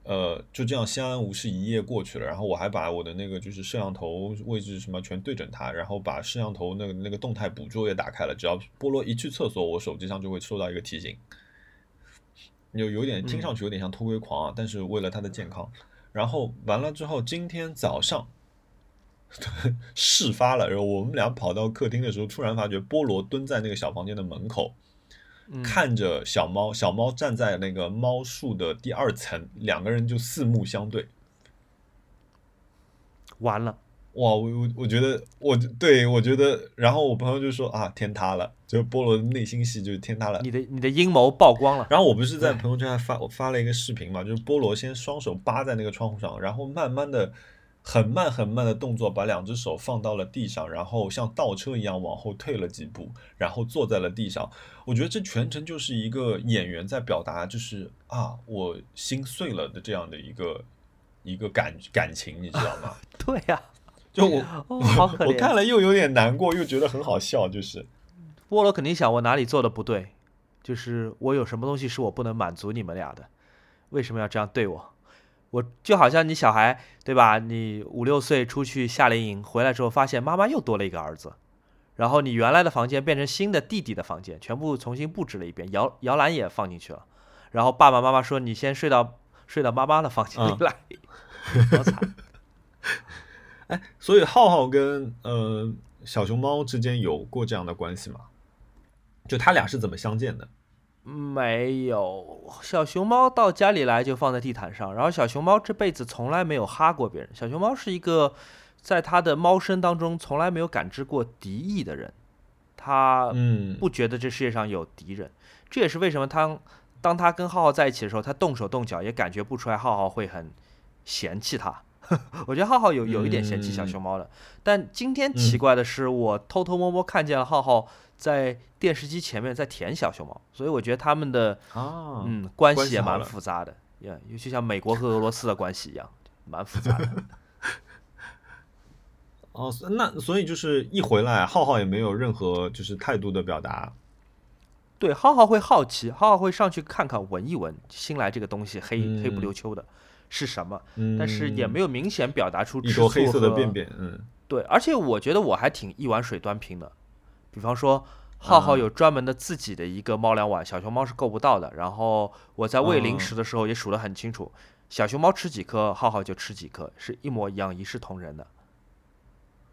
呃，就这样相安无事一夜过去了。然后我还把我的那个就是摄像头位置什么全对准它，然后把摄像头那个那个动态捕捉也打开了。只要菠萝一去厕所，我手机上就会收到一个提醒。有有点听上去有点像偷窥狂啊，但是为了它的健康。然后完了之后，今天早上事发了，然后我们俩跑到客厅的时候，突然发觉菠萝蹲在那个小房间的门口。嗯看着小猫，小猫站在那个猫树的第二层，两个人就四目相对。完了，哇，我我我觉得，我对我觉得，然后我朋友就说啊，天塌了，就菠萝的内心戏就是天塌了。你的你的阴谋曝光了。然后我不是在朋友圈还发我发了一个视频嘛，就是菠萝先双手扒在那个窗户上，然后慢慢的、很慢很慢的动作把两只手放到了地上，然后像倒车一样往后退了几步，然后坐在了地上。我觉得这全程就是一个演员在表达，就是啊，我心碎了的这样的一个一个感感情，你知道吗？对呀、就我哦，好可我。看了又有点难过，又觉得很好笑，就是菠萝肯定想我哪里做的不对，就是我有什么东西是我不能满足你们俩的，为什么要这样对我？我就好像你小孩对吧？你五六岁出去夏令营回来之后，发现妈妈又多了一个儿子，然后你原来的房间变成新的弟弟的房间，全部重新布置了一遍，摇摇篮也放进去了。然后爸爸妈妈说你先睡到睡到妈妈的房间里嗯来，好惨。所以浩浩跟呃小熊猫之间有过这样的关系吗？就他俩是怎么相见的？没有，小熊猫到家里来就放在地毯上，然后小熊猫这辈子从来没有哈过别人。小熊猫是一个在它的猫生当中从来没有感知过敌意的人，它嗯，不觉得这世界上有敌人。这也是为什么他当他跟浩浩在一起的时候，他动手动脚也感觉不出来浩浩会很嫌弃他。我觉得浩浩有有一点嫌弃小熊猫的，但今天奇怪的是，我偷偷摸摸看见了浩浩在电视机前面在舔小熊猫，所以我觉得他们的啊，嗯关系也蛮复杂的，也尤其像美国和俄罗斯的关系一样，蛮复杂的。哦，那所以就是一回来，浩浩也没有任何就是态度的表达。对，浩浩会好奇，浩浩会上去看看、闻一闻新来这个东西黑、黑不嗯。溜秋的是什么，嗯，但是也没有明显表达出一吃醋坨黑色的便便，嗯对，而且我觉得我还挺一碗水端平的，比方说。浩浩啊有专门的自己的一个猫粮碗，小熊猫是够不到的。然后我在喂零嗯食的时候也数得很清楚，小熊猫吃几颗，浩浩就吃几颗，是一模一样、一视同仁的。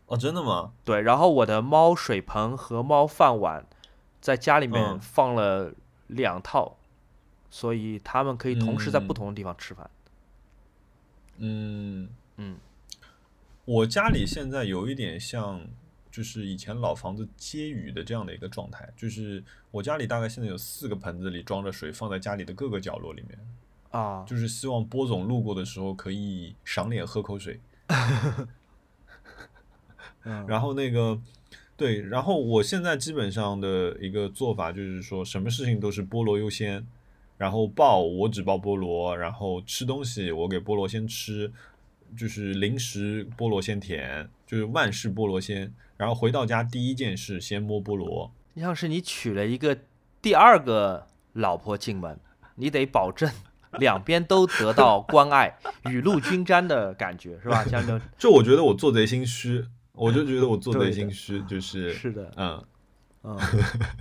哦，真的吗？对，然后我的猫水盆和猫饭碗在家里面嗯放了两套，所以它们可以同时在不嗯同的地方吃饭。嗯，嗯，我家里现在有一点像，就是以前老房子接雨的这样的一个状态，就是我家里大概现在有四个盆子里装着水，放在家里的各个角落里面，啊，就是希望波总路过的时候可以赏脸喝口水。嗯。然后那个，对，然后我现在基本上的一个做法就是说，什么事情都是菠萝优先，然后抱我只抱菠萝，然后吃东西我给菠萝先吃，就是零食菠萝先舔，就是万事菠萝先。然后回到家第一件事先摸菠萝，像是你娶了一个第二个老婆进门，你得保证 两边都得到关爱，雨露均沾的感觉是吧？像这就我觉得我做贼心虚，我就觉得我做贼心虚，就是是的，嗯，嗯，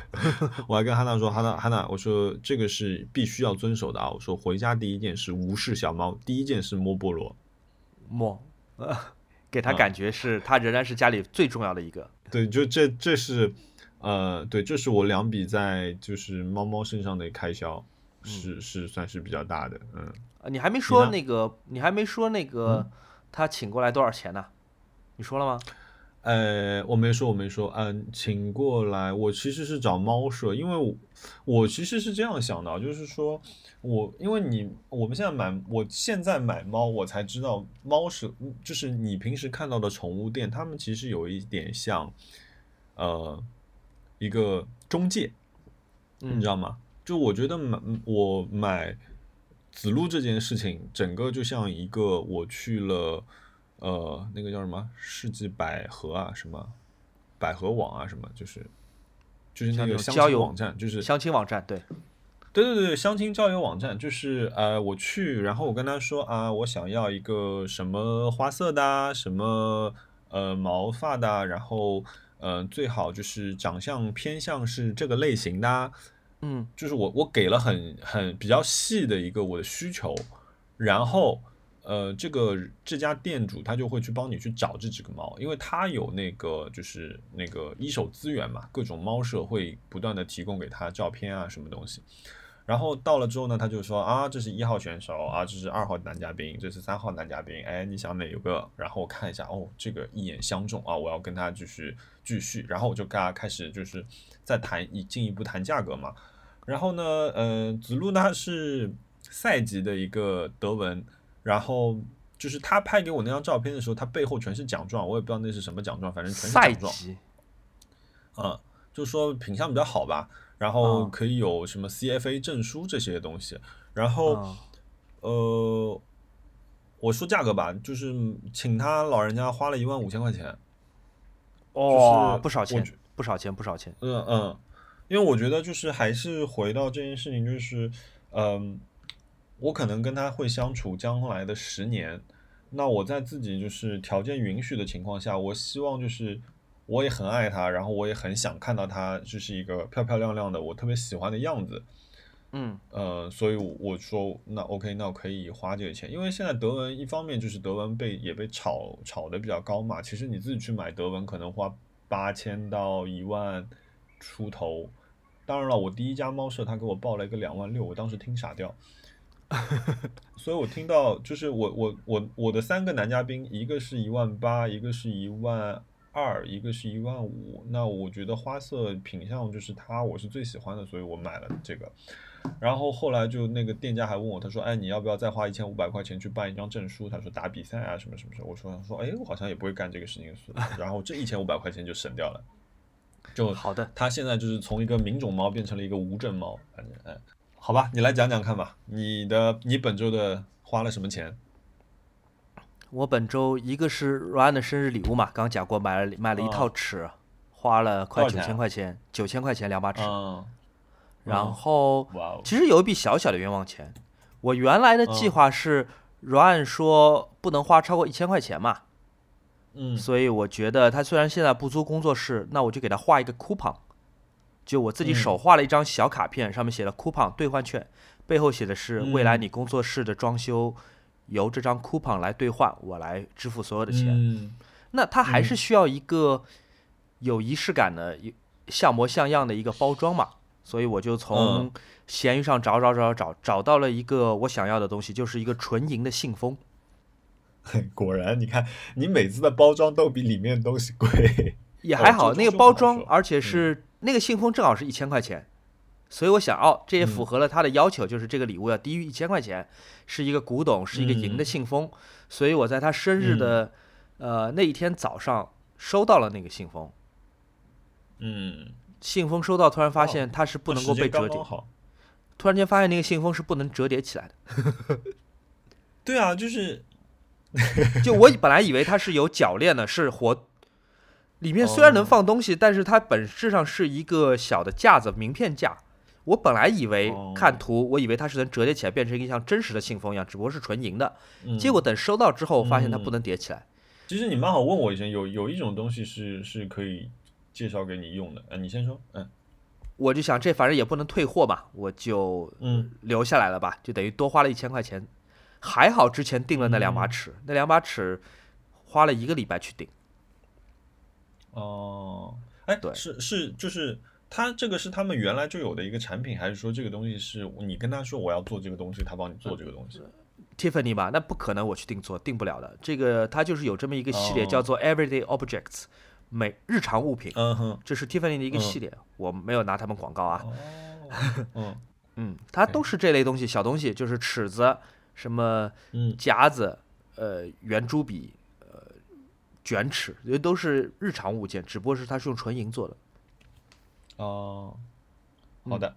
我还跟哈娜说，哈娜哈娜，我说这个是必须要遵守的啊。我说回家第一件事无视小猫，第一件事摸菠萝。摸，呃，给他嗯感觉是他仍然是家里最重要的一个。对，就这这是呃，对，这是我两笔在就是猫猫身上的开销，是是算是比较大的。嗯，呃你还没说那个，你还没说那个他请过来多少钱呢？你说了吗？呃，我没说，我没说，嗯，请过来，我其实是找猫舍，因为我我其实是这样想的啊，就是说我因为你我们现在买，我现在买猫，我才知道猫舍就是你平时看到的宠物店，他们其实有一点像呃一个中介，你嗯知道吗？就我觉得买我买子路这件事情，整个就像一个我去了呃那个叫什么世纪百合啊，什么百合网啊，什么就是就是那个交友相亲网站，就是相亲网站对，对对对，相亲交友网站就是呃，我去，然后我跟他说啊，我想要一个什么花色的啊，什么呃毛发的啊，然后呃最好就是长相偏向是这个类型的啊，嗯。就是我我给了很很比较细的一个我的需求，然后呃这个这家店主他就会去帮你去找这几个猫，因为他有那个就是那个一手资源嘛，各种猫舍会不断的提供给他照片啊什么东西。然后到了之后呢，他就说啊，这是一号选手啊，这是二号男嘉宾，这是三号男嘉宾，哎，你想哪一个？然后我看一下，哦，这个一眼相中啊，我要跟他继续继续，然后我就跟他开始就是再谈一进一步谈价格嘛。然后呢，呃，子路呢是赛级的一个德文，然后就是他拍给我那张照片的时候，他背后全是奖状，我也不知道那是什么奖状，反正全是奖状。级嗯，就说品相比较好吧，然后嗯可以有什么 CFA 证书这些东西，然后、嗯呃，我说价格吧，就是请他老人家花了一万五千块钱，哦，不少钱，不少钱，不少钱。嗯嗯，因为我觉得就是还是回到这件事情，就是嗯，我可能跟他会相处将来的十年，那我在自己就是条件允许的情况下，我希望就是我也很爱他，然后我也很想看到他就是一个漂漂亮亮的我特别喜欢的样子。嗯呃，所以我说那 OK，那我可以花这个钱，因为现在德文一方面就是德文被也被炒炒的比较高嘛，其实你自己去买德文可能花八千到一万出头。当然了，我第一家猫舍他给我报了一个两万六，我当时听傻掉。所以我听到就是我我我我的三个男嘉宾，一个是一万八，一个是一万二，一个是一万五。那我觉得花色品相就是它，我是最喜欢的，所以我买了这个。然后后来就那个店家还问我，他说：“哎，你要不要再花一千五百块钱去办一张证书？”他说打比赛啊什么什么什么。我说说，哎，我好像也不会干这个事情，然后这一千五百块钱就省掉了。就好的，他现在就是从一个名种猫变成了一个无证猫，反正哎。好吧，你来讲讲看吧，你的你本周的花了什么钱？我本周一个是 Ryan 的生日礼物嘛，刚讲过，买了买了一套尺，花了快九千块钱，九千块钱两把尺。然后其实有一笔小小的冤枉钱，我原来的计划是 Ryan 说不能花超过一千块钱嘛，嗯，所以我觉得他虽然现在不租工作室，那我就给他画一个 coupon。就我自己手画了一张小卡片，上面写了 coupon 兑换券，背后写的是未来你工作室的装修由这张 coupon 来兑换，我来支付所有的钱。那它还是需要一个有仪式感的、像模像样的一个包装嘛？所以我就从闲鱼上找找找找，找到了一个我想要的东西，就是一个纯银的信封。果然，你看你每次的包装都比里面的东西贵。也还好，那个包装，而且是。那个信封正好是一千块钱，所以我想，哦，这也符合了他的要求，就是这个礼物要低于一千块钱，是一个古董，是一个银的信封，所以我在他生日的，呃那一天早上收到了那个信封。嗯，信封收到，突然发现它是不能够被折叠，突然间发现那个信封是不能折叠起来的。对啊，就是，就我本来以为它是有铰链的，是活。里面虽然能放东西，但是它本质上是一个小的架子，名片架。我本来以为看图，我以为它是能折叠起来变成一个像真实的信封一样，只不过是纯银的。结果等收到之后，发现它不能叠起来。其实你蛮好问我一声，有有一种东西是是可以介绍给你用的。嗯，你先说。嗯，我就想这反正也不能退货嘛，我就嗯留下来了吧，就等于多花了一千块钱。还好之前订了那两把尺，那两把尺花了一个礼拜去订。哦，哎，对，是是，就是他这个是他们原来就有的一个产品，还是说这个东西是你跟他说我要做这个东西，他帮你做这个东西？Tiffany 吧，那不可能我去定做，定不了的。这个它就是有这么一个系列，叫做 Everyday Objects，每日常物品。嗯哼，这是 Tiffany 的一个系列，我没有拿他们广告啊。哦，嗯 嗯，它都是这类东西，小东西，就是尺子，什么夹子，呃，圆珠笔。卷尺，因为都是日常物件，只不过是它是用纯银做的。哦，好的。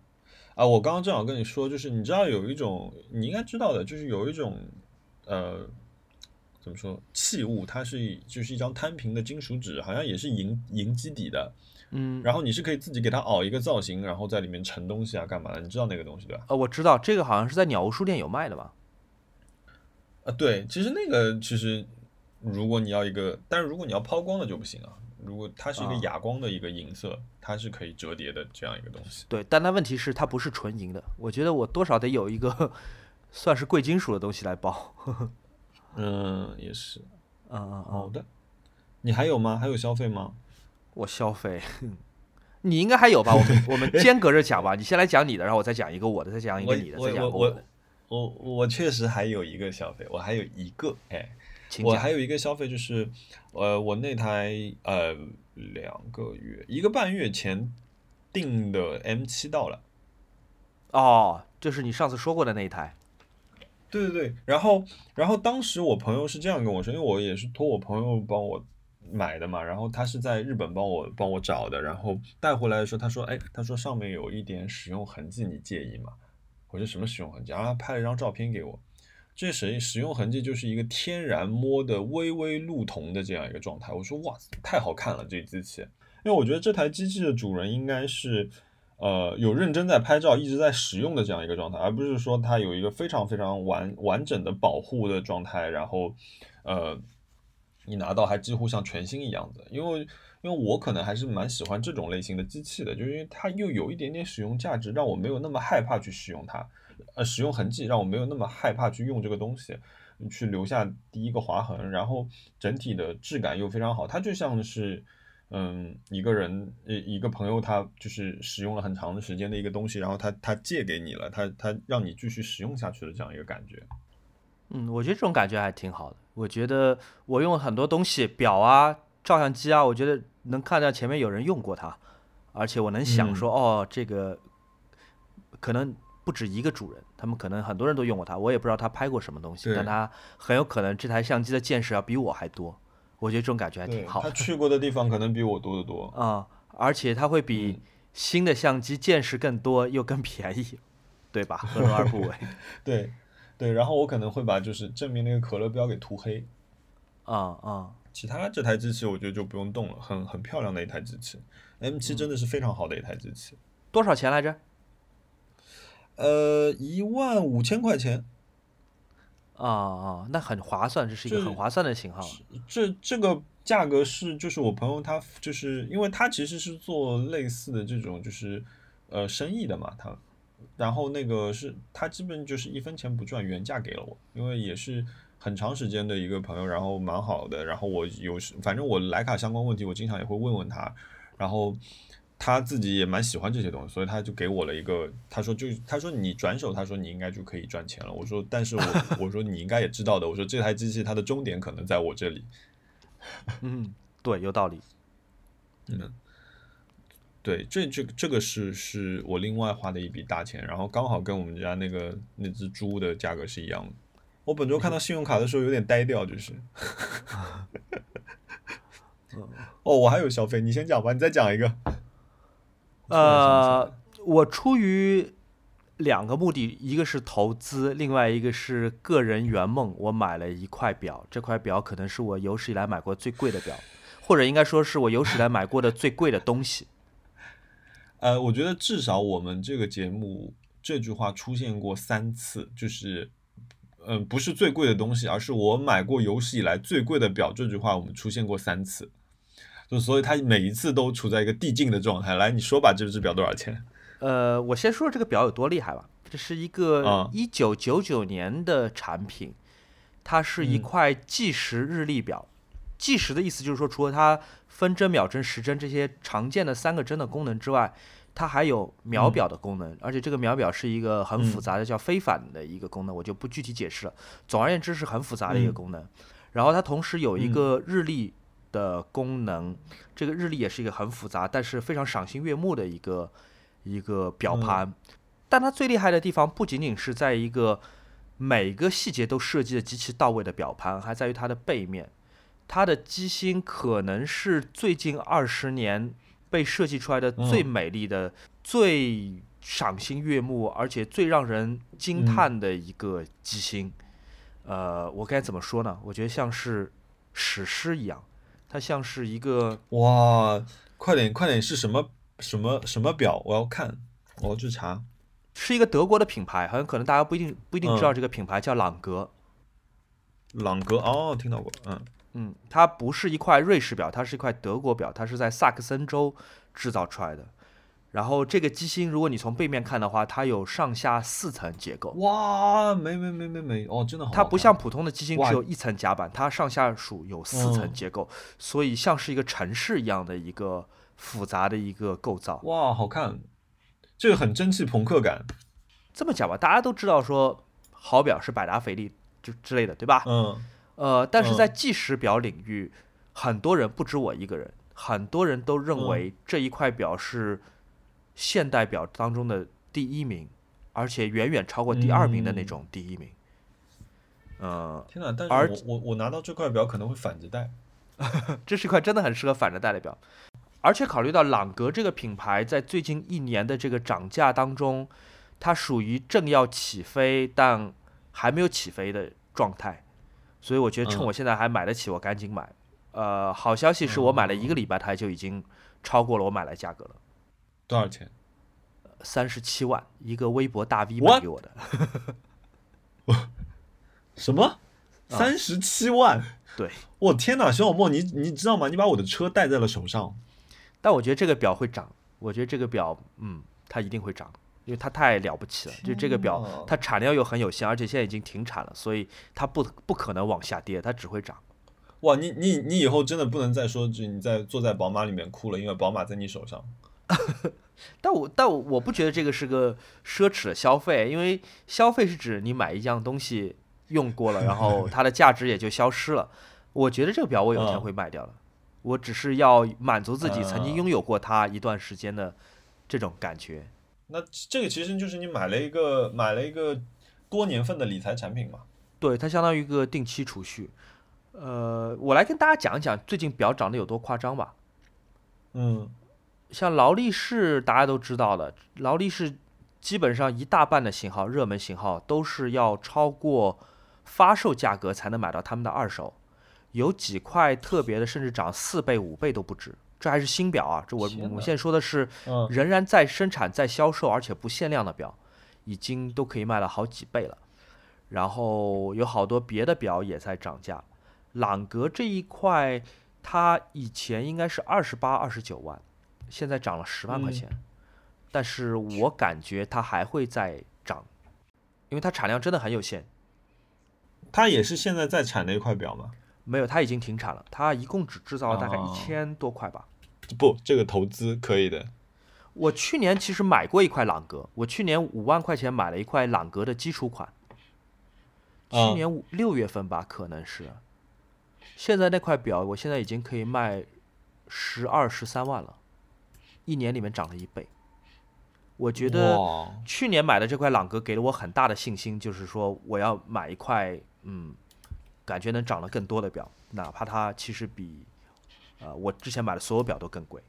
啊，我刚刚正好跟你说，就是你知道有一种，你应该知道的，就是有一种，呃，怎么说器物，它是就是一张摊平的金属纸，好像也是银银基底的。嗯。然后你是可以自己给它熬一个造型，然后在里面盛东西啊，干嘛的？你知道那个东西对吧？呃，我知道这个好像是在鸟屋书店有卖的吧？啊，对，其实那个其实。如果你要一个，但是如果你要抛光的就不行啊。如果它是一个哑光的一个银色，它是可以折叠的这样一个东西。对，但它问题是它不是纯银的。我觉得我多少得有一个 算是贵金属的东西来包。嗯，也是。嗯嗯，好的。你还有吗？还有消费吗？我消费，你应该还有吧？我们我们间隔着讲吧。你先来讲你的，然后我再讲一个我的，再讲一个你的，再讲我的。我我确实还有一个消费，我还有一个哎。我还有一个消费就是，呃，我那台呃两个月一个半月前订的 M 七到了，哦，就是你上次说过的那一台，对对对，然后然后当时我朋友是这样跟我说，因为我也是托我朋友帮我买的嘛，然后他是在日本帮我帮我找的，然后带回来的时候他说，哎，他说上面有一点使用痕迹，你介意吗？我说什么使用痕迹？然后他拍了一张照片给我。这使使用痕迹就是一个天然摸的微微露铜的这样一个状态。我说哇，太好看了这机器，因为我觉得这台机器的主人应该是，呃，有认真在拍照，一直在使用的这样一个状态，而不是说它有一个非常非常完完整的保护的状态，然后，呃，你拿到还几乎像全新一样子。因为因为我可能还是蛮喜欢这种类型的机器的，就是因为它又有一点点使用价值，让我没有那么害怕去使用它，呃，使用痕迹让我没有那么害怕去用这个东西。去留下第一个划痕，然后整体的质感又非常好，它就像是，嗯，一个人，一一个朋友，他就是使用了很长的时间的一个东西，然后他他借给你了，他他让你继续使用下去的这样一个感觉。嗯，我觉得这种感觉还挺好的。我觉得我用很多东西，表啊、照相机啊，我觉得能看到前面有人用过它，而且我能想说，哦，这个可能。不止一个主人，他们可能很多人都用过它，我也不知道他拍过什么东西，但他很有可能这台相机的见识要比我还多，我觉得这种感觉还挺好。他去过的地方可能比我多得多 啊，而且他会比新的相机见识更多又更便宜，对吧？何乐而不为？对对，然后我可能会把就是正面那个可乐标给涂黑啊啊，其他这台机器我觉得就不用动了，很很漂亮的一台机器，M 七真的是非常好的一台机器。多少钱来着？呃，一万五千块钱，啊啊，那很划算，这是一个很划算的型号。这这个价格是，就是我朋友他就是因为他其实是做类似的这种就是呃生意的嘛，他然后那个是他基本就是一分钱不赚，原价给了我，因为也是很长时间的一个朋友，然后蛮好的，然后我有时反正我莱卡相关问题，我经常也会问问他，然后。他自己也蛮喜欢这些东西，所以他就给我了一个，他说就他说你转手，他说你应该就可以赚钱了。我说，但是我 我说你应该也知道的，我说这台机器它的终点可能在我这里。嗯，对，有道理。嗯，对，这这这个是是我另外花的一笔大钱，然后刚好跟我们家那个那只猪的价格是一样的。我本周看到信用卡的时候有点呆掉，就是。哦，我还有消费，你先讲吧，你再讲一个。呃，我出于两个目的，一个是投资，另外一个是个人圆梦。我买了一块表，这块表可能是我有史以来买过最贵的表，或者应该说是我有史以来买过的最贵的东西。呃，我觉得至少我们这个节目这句话出现过三次，就是，嗯，不是最贵的东西，而是我买过有史以来最贵的表。这句话我们出现过三次。就所以，它每一次都处在一个递进的状态。来，你说吧，这只表多少钱？呃，我先说这个表有多厉害吧。这是一个一九九九年的产品，它是一块计时日历表。计时的意思就是说，除了它分针、秒针、时针这些常见的三个针的功能之外，它还有秒表的功能。而且这个秒表是一个很复杂的，叫非反的一个功能，我就不具体解释了。总而言之，是很复杂的一个功能。然后它同时有一个日历。的功能，这个日历也是一个很复杂，但是非常赏心悦目的一个一个表盘。但它最厉害的地方不仅仅是在一个每个细节都设计的极其到位的表盘，还在于它的背面。它的机芯可能是最近二十年被设计出来的最美丽的、最赏心悦目，而且最让人惊叹的一个机芯。呃，我该怎么说呢？我觉得像是史诗一样。它像是一个哇！快点，快点，是什么什么什么表？我要看，我要去查。是一个德国的品牌，很可能大家不一定不一定知道这个品牌叫朗格。朗格哦，听到过，嗯嗯，它不是一块瑞士表，它是一块德国表，它是在萨克森州制造出来的。然后这个机芯，如果你从背面看的话，它有上下四层结构。哇，没没没没没，哦，真的好。它不像普通的机芯只有一层夹板，它上下属有四层结构，所以像是一个城市一样的一个复杂的一个构造。哇，好看，这个很蒸汽朋克感。这么讲吧，大家都知道说好表是百达翡丽就之类的，对吧？嗯。呃，但是在计时表领域，很多人不止我一个人，很多人都认为这一块表是。现代表当中的第一名，而且远远超过第二名的那种第一名。嗯，天哪！但是我我我拿到这块表可能会反着戴。这是一块真的很适合反着戴的表，而且考虑到朗格这个品牌在最近一年的这个涨价当中，它属于正要起飞但还没有起飞的状态，所以我觉得趁我现在还买得起，我赶紧买。呃，好消息是我买了一个礼拜，它就已经超过了我买来价格了。多少钱？三十七万，一个微博大 V 卖给我的。什么？三十七万。对，我天哪，小小莫，你你知道吗？你把我的车戴在了手上。但我觉得这个表会涨，我觉得这个表，嗯，它一定会涨，因为它太了不起了。就这个表，它产量又很有限，而且现在已经停产了，所以它不不可能往下跌，它只会涨。哇，你你你以后真的不能再说你在坐在宝马里面哭了，因为宝马在你手上。但我但我我不觉得这个是个奢侈的消费，因为消费是指你买一样东西用过了，然后 它的价值也就消失了。我觉得这个表我有一天嗯会卖掉的，我只是要满足自己曾经嗯拥有过它一段时间的这种感觉。那这个其实就是你买了一个买了一个多年份的理财产品嘛。对，它相当于一个定期储蓄。呃，我来跟大家讲一讲最近表涨得有多夸张吧。嗯像劳力士，大家都知道的，劳力士基本上一大半的型号，热门型号都是要超过发售价格才能买到他们的二手，有几块特别的，甚至涨四倍、五倍都不止。这还是新表啊，这我我现在说的是嗯仍然在生产、在销售，而且不限量的表，已经都可以卖了好几倍了。然后有好多别的表也在涨价，朗格这一块，它以前应该是二十八、二十九万，现在涨了十万块嗯钱，但是我感觉它还会再涨，因为它产量真的很有限。它也是现在在产的一块表吗？没有，它已经停产了，它一共只制造了大概哦一千多块吧。不，这个投资可以的。我去年其实买过一块朗格，我去年五万块钱买了一块朗格的基础款，去啊年五六月份吧，可能是。现在那块表，我现在已经可以卖十二十三万了，一年里面涨了一倍。我觉得去年买的这块朗格给了我很大的信心，就是说我要买一块，嗯，感觉能涨得更多的表，哪怕它其实比，呃，我之前买的所有表都更贵，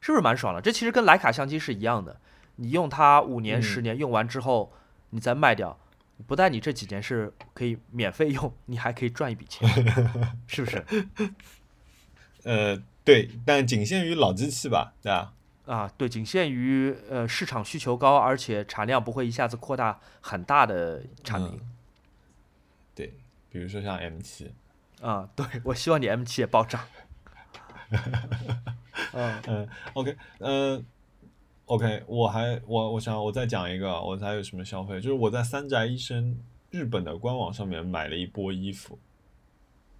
是不是蛮爽的？这其实跟徕卡相机是一样的，你用它五年、嗯十年，用完之后你再卖掉，不但你这几年是可以免费用，你还可以赚一笔钱，是不是？呃，对，但仅限于老机器吧，对吧？啊，对，仅限于呃市场需求高，而且产量不会一下子扩大很大的产品。嗯对，比如说像 M 七，啊，对，我希望你 M 七也暴涨。嗯嗯，OK，嗯，OK，我还我我想我再讲一个，我还有什么消费？就是我在三宅一生日本的官网上面买了一波衣服，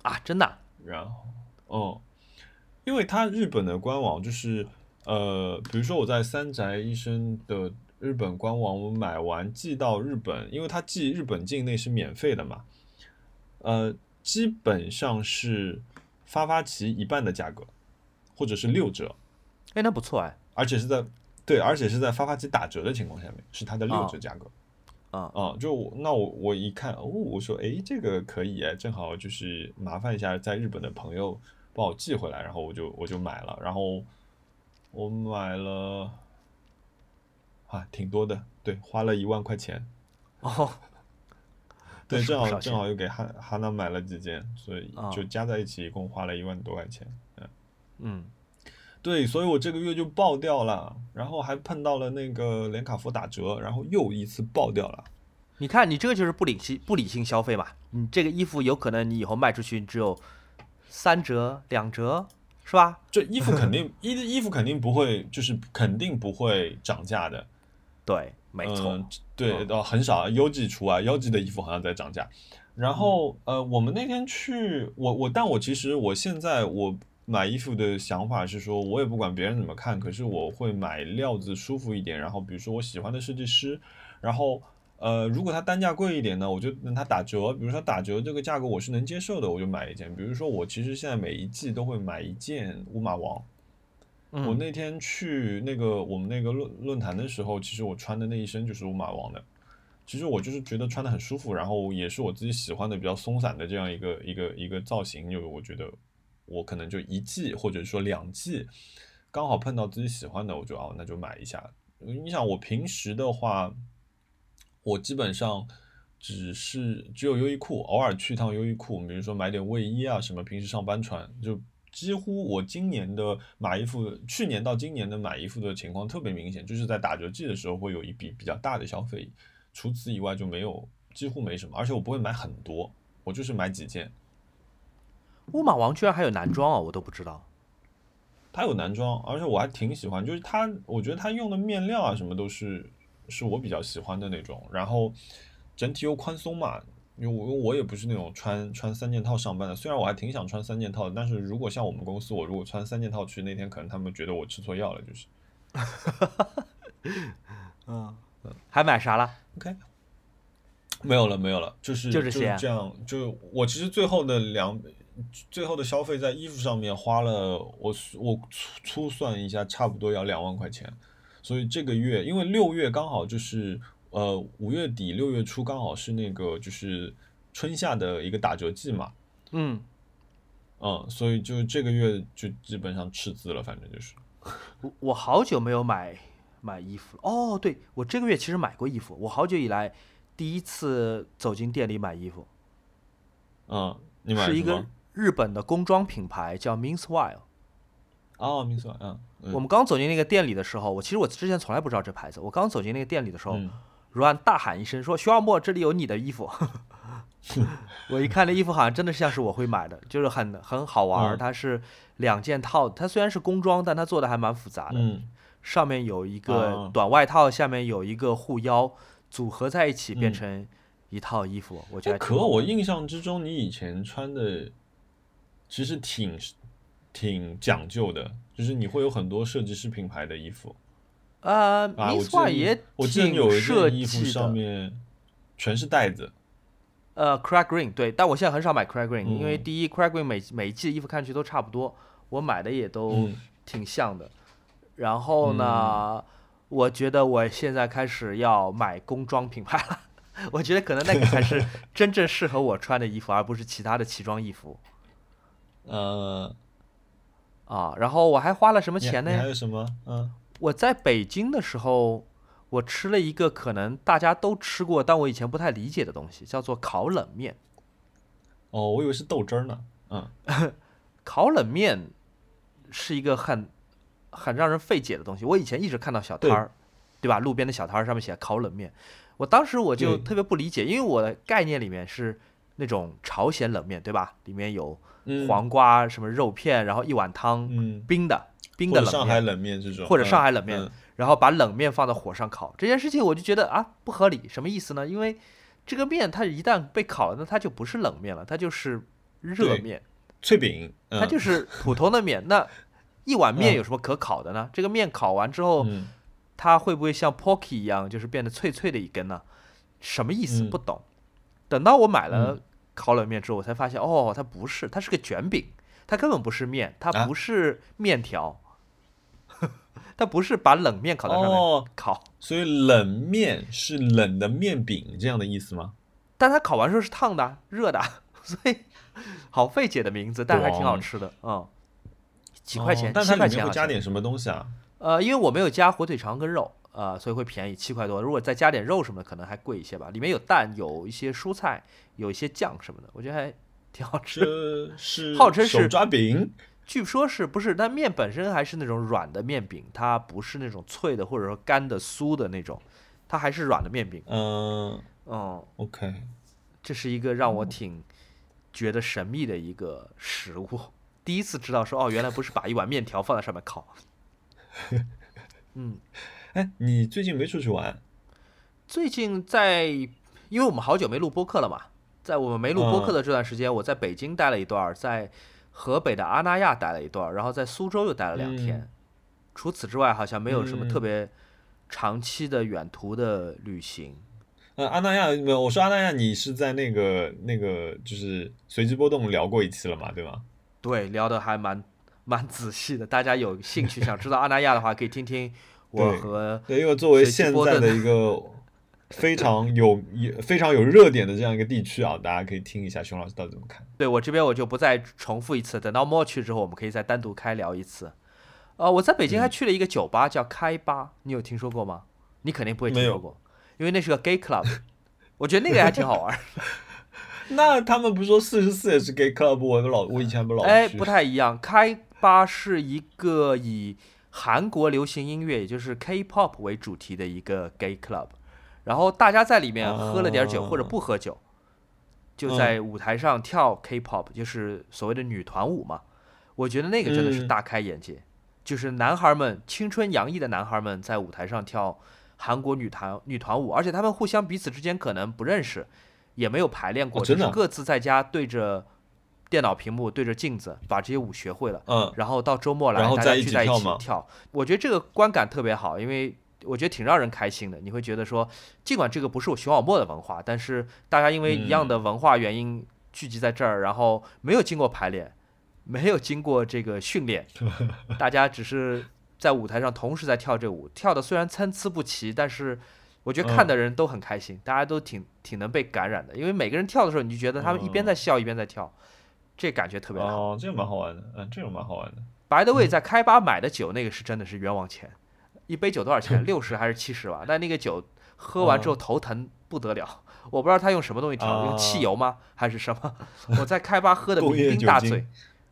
啊，真的啊、然后，哦、因为它日本的官网就是，呃，比如说我在三宅一生的日本官网，我买完寄到日本，因为它寄日本境内是免费的嘛，呃，基本上是发发奇一半的价格，或者是六折，哎，那不错哎。而且是在对，而且是在发发奇打折的情况下面，是它的六折价格。啊啊，就我那我我一看，哦，我说，诶，这个可以哎，正好就是麻烦一下在日本的朋友帮我寄回来，然后我就我就买了，然后我买了啊，挺多的，对，花了一万块钱，哦，对，正好正好又给哈哈娜买了几件，所以啊就加在一起一共花了一万多块钱，嗯，嗯，对，所以我这个月就爆掉了，然后还碰到了那个连卡佛打折，然后又一次爆掉了。你看你这个就是不理性不理性消费嘛。你这个衣服有可能你以后卖出去只有三折两折，是吧？这衣服肯定 衣衣服肯定不会，就是肯定不会涨价的。对，没错。嗯，对，呃，很少啊，优季除外，优季的衣服好像在涨价。然后呃，我们那天去，我我，但我其实我现在我买衣服的想法是说，我也不管别人怎么看，可是我会买料子舒服一点。然后比如说我喜欢的设计师，然后呃，如果它单价贵一点呢，我就等它打折。比如说打折这个价格我是能接受的，我就买一件。比如说我其实现在每一季都会买一件乌马王。我嗯，那天去那个我们那个论论坛的时候，其实我穿的那一身就是乌马王的。其实我就是觉得穿的很舒服，然后也是我自己喜欢的比较松散的这样一个一个一个造型，就我觉得我可能就一季或者说两季，刚好碰到自己喜欢的，我就哦那就买一下。你想我平时的话，我基本上只是只有优衣库，偶尔去一趟优衣库，比如说买点卫衣啊什么，平时上班穿，就几乎我今年的买衣服，去年到今年的买衣服的情况特别明显，就是在打折季的时候会有一笔比较大的消费，除此以外就没有，几乎没什么，而且我不会买很多，我就是买几件。乌马王居然还有男装啊，我都不知道。他有男装，而且我还挺喜欢，就是他，我觉得他用的面料啊什么都是是我比较喜欢的那种，然后整体又宽松嘛。因为我我也不是那种穿穿三件套上班的，虽然我还挺想穿三件套的，但是如果像我们公司，我如果穿三件套去那天，可能他们觉得我吃错药了，就是。嗯，还买啥了？OK，没有了，没有了，就是就是这样。就我其实最后的两最后的消费在衣服上面花了，我我粗粗算一下，差不多要两万块钱。所以这个月，因为六月刚好就是。呃，五月底六月初刚好是那个就是春夏的一个打折季嘛，嗯，嗯，所以就这个月就基本上赤字了，反正就是。我我好久没有买买衣服了。哦，对，我这个月其实买过衣服，我好久以来第一次走进店里买衣服。嗯，你买是一个日本的工装品牌，叫 Minswile。哦，Minswile，嗯。我们刚走进那个店里的时候，我其实我之前从来不知道这牌子。我刚走进那个店里的时候。如安大喊一声说：“徐小沫，这里有你的衣服。”我一看那衣服好像真的像是我会买的，就是很很好玩。它是两件套，它虽然是工装，但它做的还蛮复杂的。上面有一个短外套，下面有一个护腰，组合在一起变成一套衣服。我觉得。可我印象之中，你以前穿的其实挺挺讲究的，就是你会有很多设计师品牌的衣服。呃，Miss 也挺设计的，上面全是袋子。呃，Craig Green 对，但我现在很少买 Craig Green，因为第一，Craig Green 每每一季的衣服看上去都差不多，我买的也都挺像的。然后呢，我觉得我现在开始要买工装品牌了，我觉得可能那个才是 真正适合我穿的衣服，而不是其他的奇装异服。呃，啊，然后我还花了什么钱呢？还有什么？嗯。我在北京的时候，我吃了一个可能大家都吃过，但我以前不太理解的东西，叫做烤冷面。哦，我以为是豆汁儿呢。嗯，烤冷面是一个很很让人费解的东西。我以前一直看到小摊儿，对吧？路边的小摊儿上面写烤冷面，我当时我就特别不理解，因为我的概念里面是那种朝鲜冷面，对吧？里面有黄瓜、什么肉片，然后一碗汤，冰的。冰的上海冷面这种，或者上海冷面，然后把冷面放在火上烤，这件事情我就觉得啊不合理，什么意思呢？因为这个面它一旦被烤了，那它就不是冷面了，它就是热面、脆饼，它就是普通的面。那一碗面有什么可烤的呢？这个面烤完之后，它会不会像 pocky 一样，就是变得脆脆的一根呢？什么意思？不懂。等到我买了烤冷面之后，我才发现哦，它不是，它是个卷饼，它根本不是面，它不是面条。它不是把冷面烤在上面烤，所以冷面是冷的面饼这样的意思吗？但它烤完之后是烫的、热的，所以好费解的名字，但还挺好吃的嗯，几块钱，但它里面会加点什么东西啊？呃，因为我没有加火腿肠跟肉，呃，所以会便宜七块多。如果再加点肉什么的，可能还贵一些吧。里面有蛋，有一些蔬菜，有一些酱什么的，我觉得还 挺好吃。是号称是手抓饼。据说是不是？但面本身还是那种软的面饼，它不是那种脆的或者说干的酥的那种，它还是软的面饼。嗯，嗯，OK，这是一个让我挺觉得神秘的一个食物，第一次知道说哦，原来不是把一碗面条放在上面烤。嗯，哎，你最近没出去玩？最近在，因为我们好久没录播客了嘛，在我们没录播客的这段时间，我在北京待了一段，在。河北的阿那亚待了一段，然后在苏州又待了两天。除此之外，好像没有什么特别长期的远途的旅行。呃，阿那亚没有，我说阿那亚，你是在那个那个就是随机波动聊过一期了嘛，对吗？对，聊的还蛮蛮仔细的。大家有兴趣想知道阿那亚的话，可以听听我和对，因为作为现在的一个。非常有也非常有热点的这样一个地区啊，大家可以听一下熊老师到底怎么看。对我这边我就不再重复一次，等到末去之后，我们可以再单独开聊一次。呃，我在北京还去了一个酒吧叫开吧，你有听说过吗？你肯定不会听说过，因为那是个 gay club。我觉得那个还挺好玩。那他们不是说四十四也是 gay club？我老我以前不老哎，不太一样。开吧是一个以韩国流行音乐，也就是 K-pop 为主题的一个 gay club。然后大家在里面喝了点酒或者不喝酒，就在舞台上跳 K-pop，就是所谓的女团舞嘛。我觉得那个真的是嗯大开眼界，就是男孩们青春洋溢的男孩们在舞台上跳韩国女团女团舞，而且他们互相彼此之间可能不认识，也没有排练过，哦真的只是各自在家对着电脑屏幕对着镜子把这些舞学会了。嗯然后到周末来，大家聚在一起跳。我觉得这个观感特别好，因为我觉得挺让人开心的。你会觉得说，尽管这个不是我熊小莫的文化，但是大家因为一样嗯的文化原因聚集在这儿，然后没有经过排练，没有经过这个训练，大家只是在舞台上同时在跳这舞，跳的虽然参差不齐，但是。我觉得看的人都很开心，大家都挺挺能被感染的，因为每个人跳的时候，你就觉得他们一边在笑一边在跳，这感觉特别好。哦，这个蛮好玩的，嗯，这个蛮好玩的。白的味在开吧买的酒，那个是真的是冤枉钱，一杯酒多少钱？六十还是七十吧？但那个酒喝完之后头疼不得了，我不知道他用什么东西调，用汽油吗？还是什么？我在开吧喝的酩酊大醉，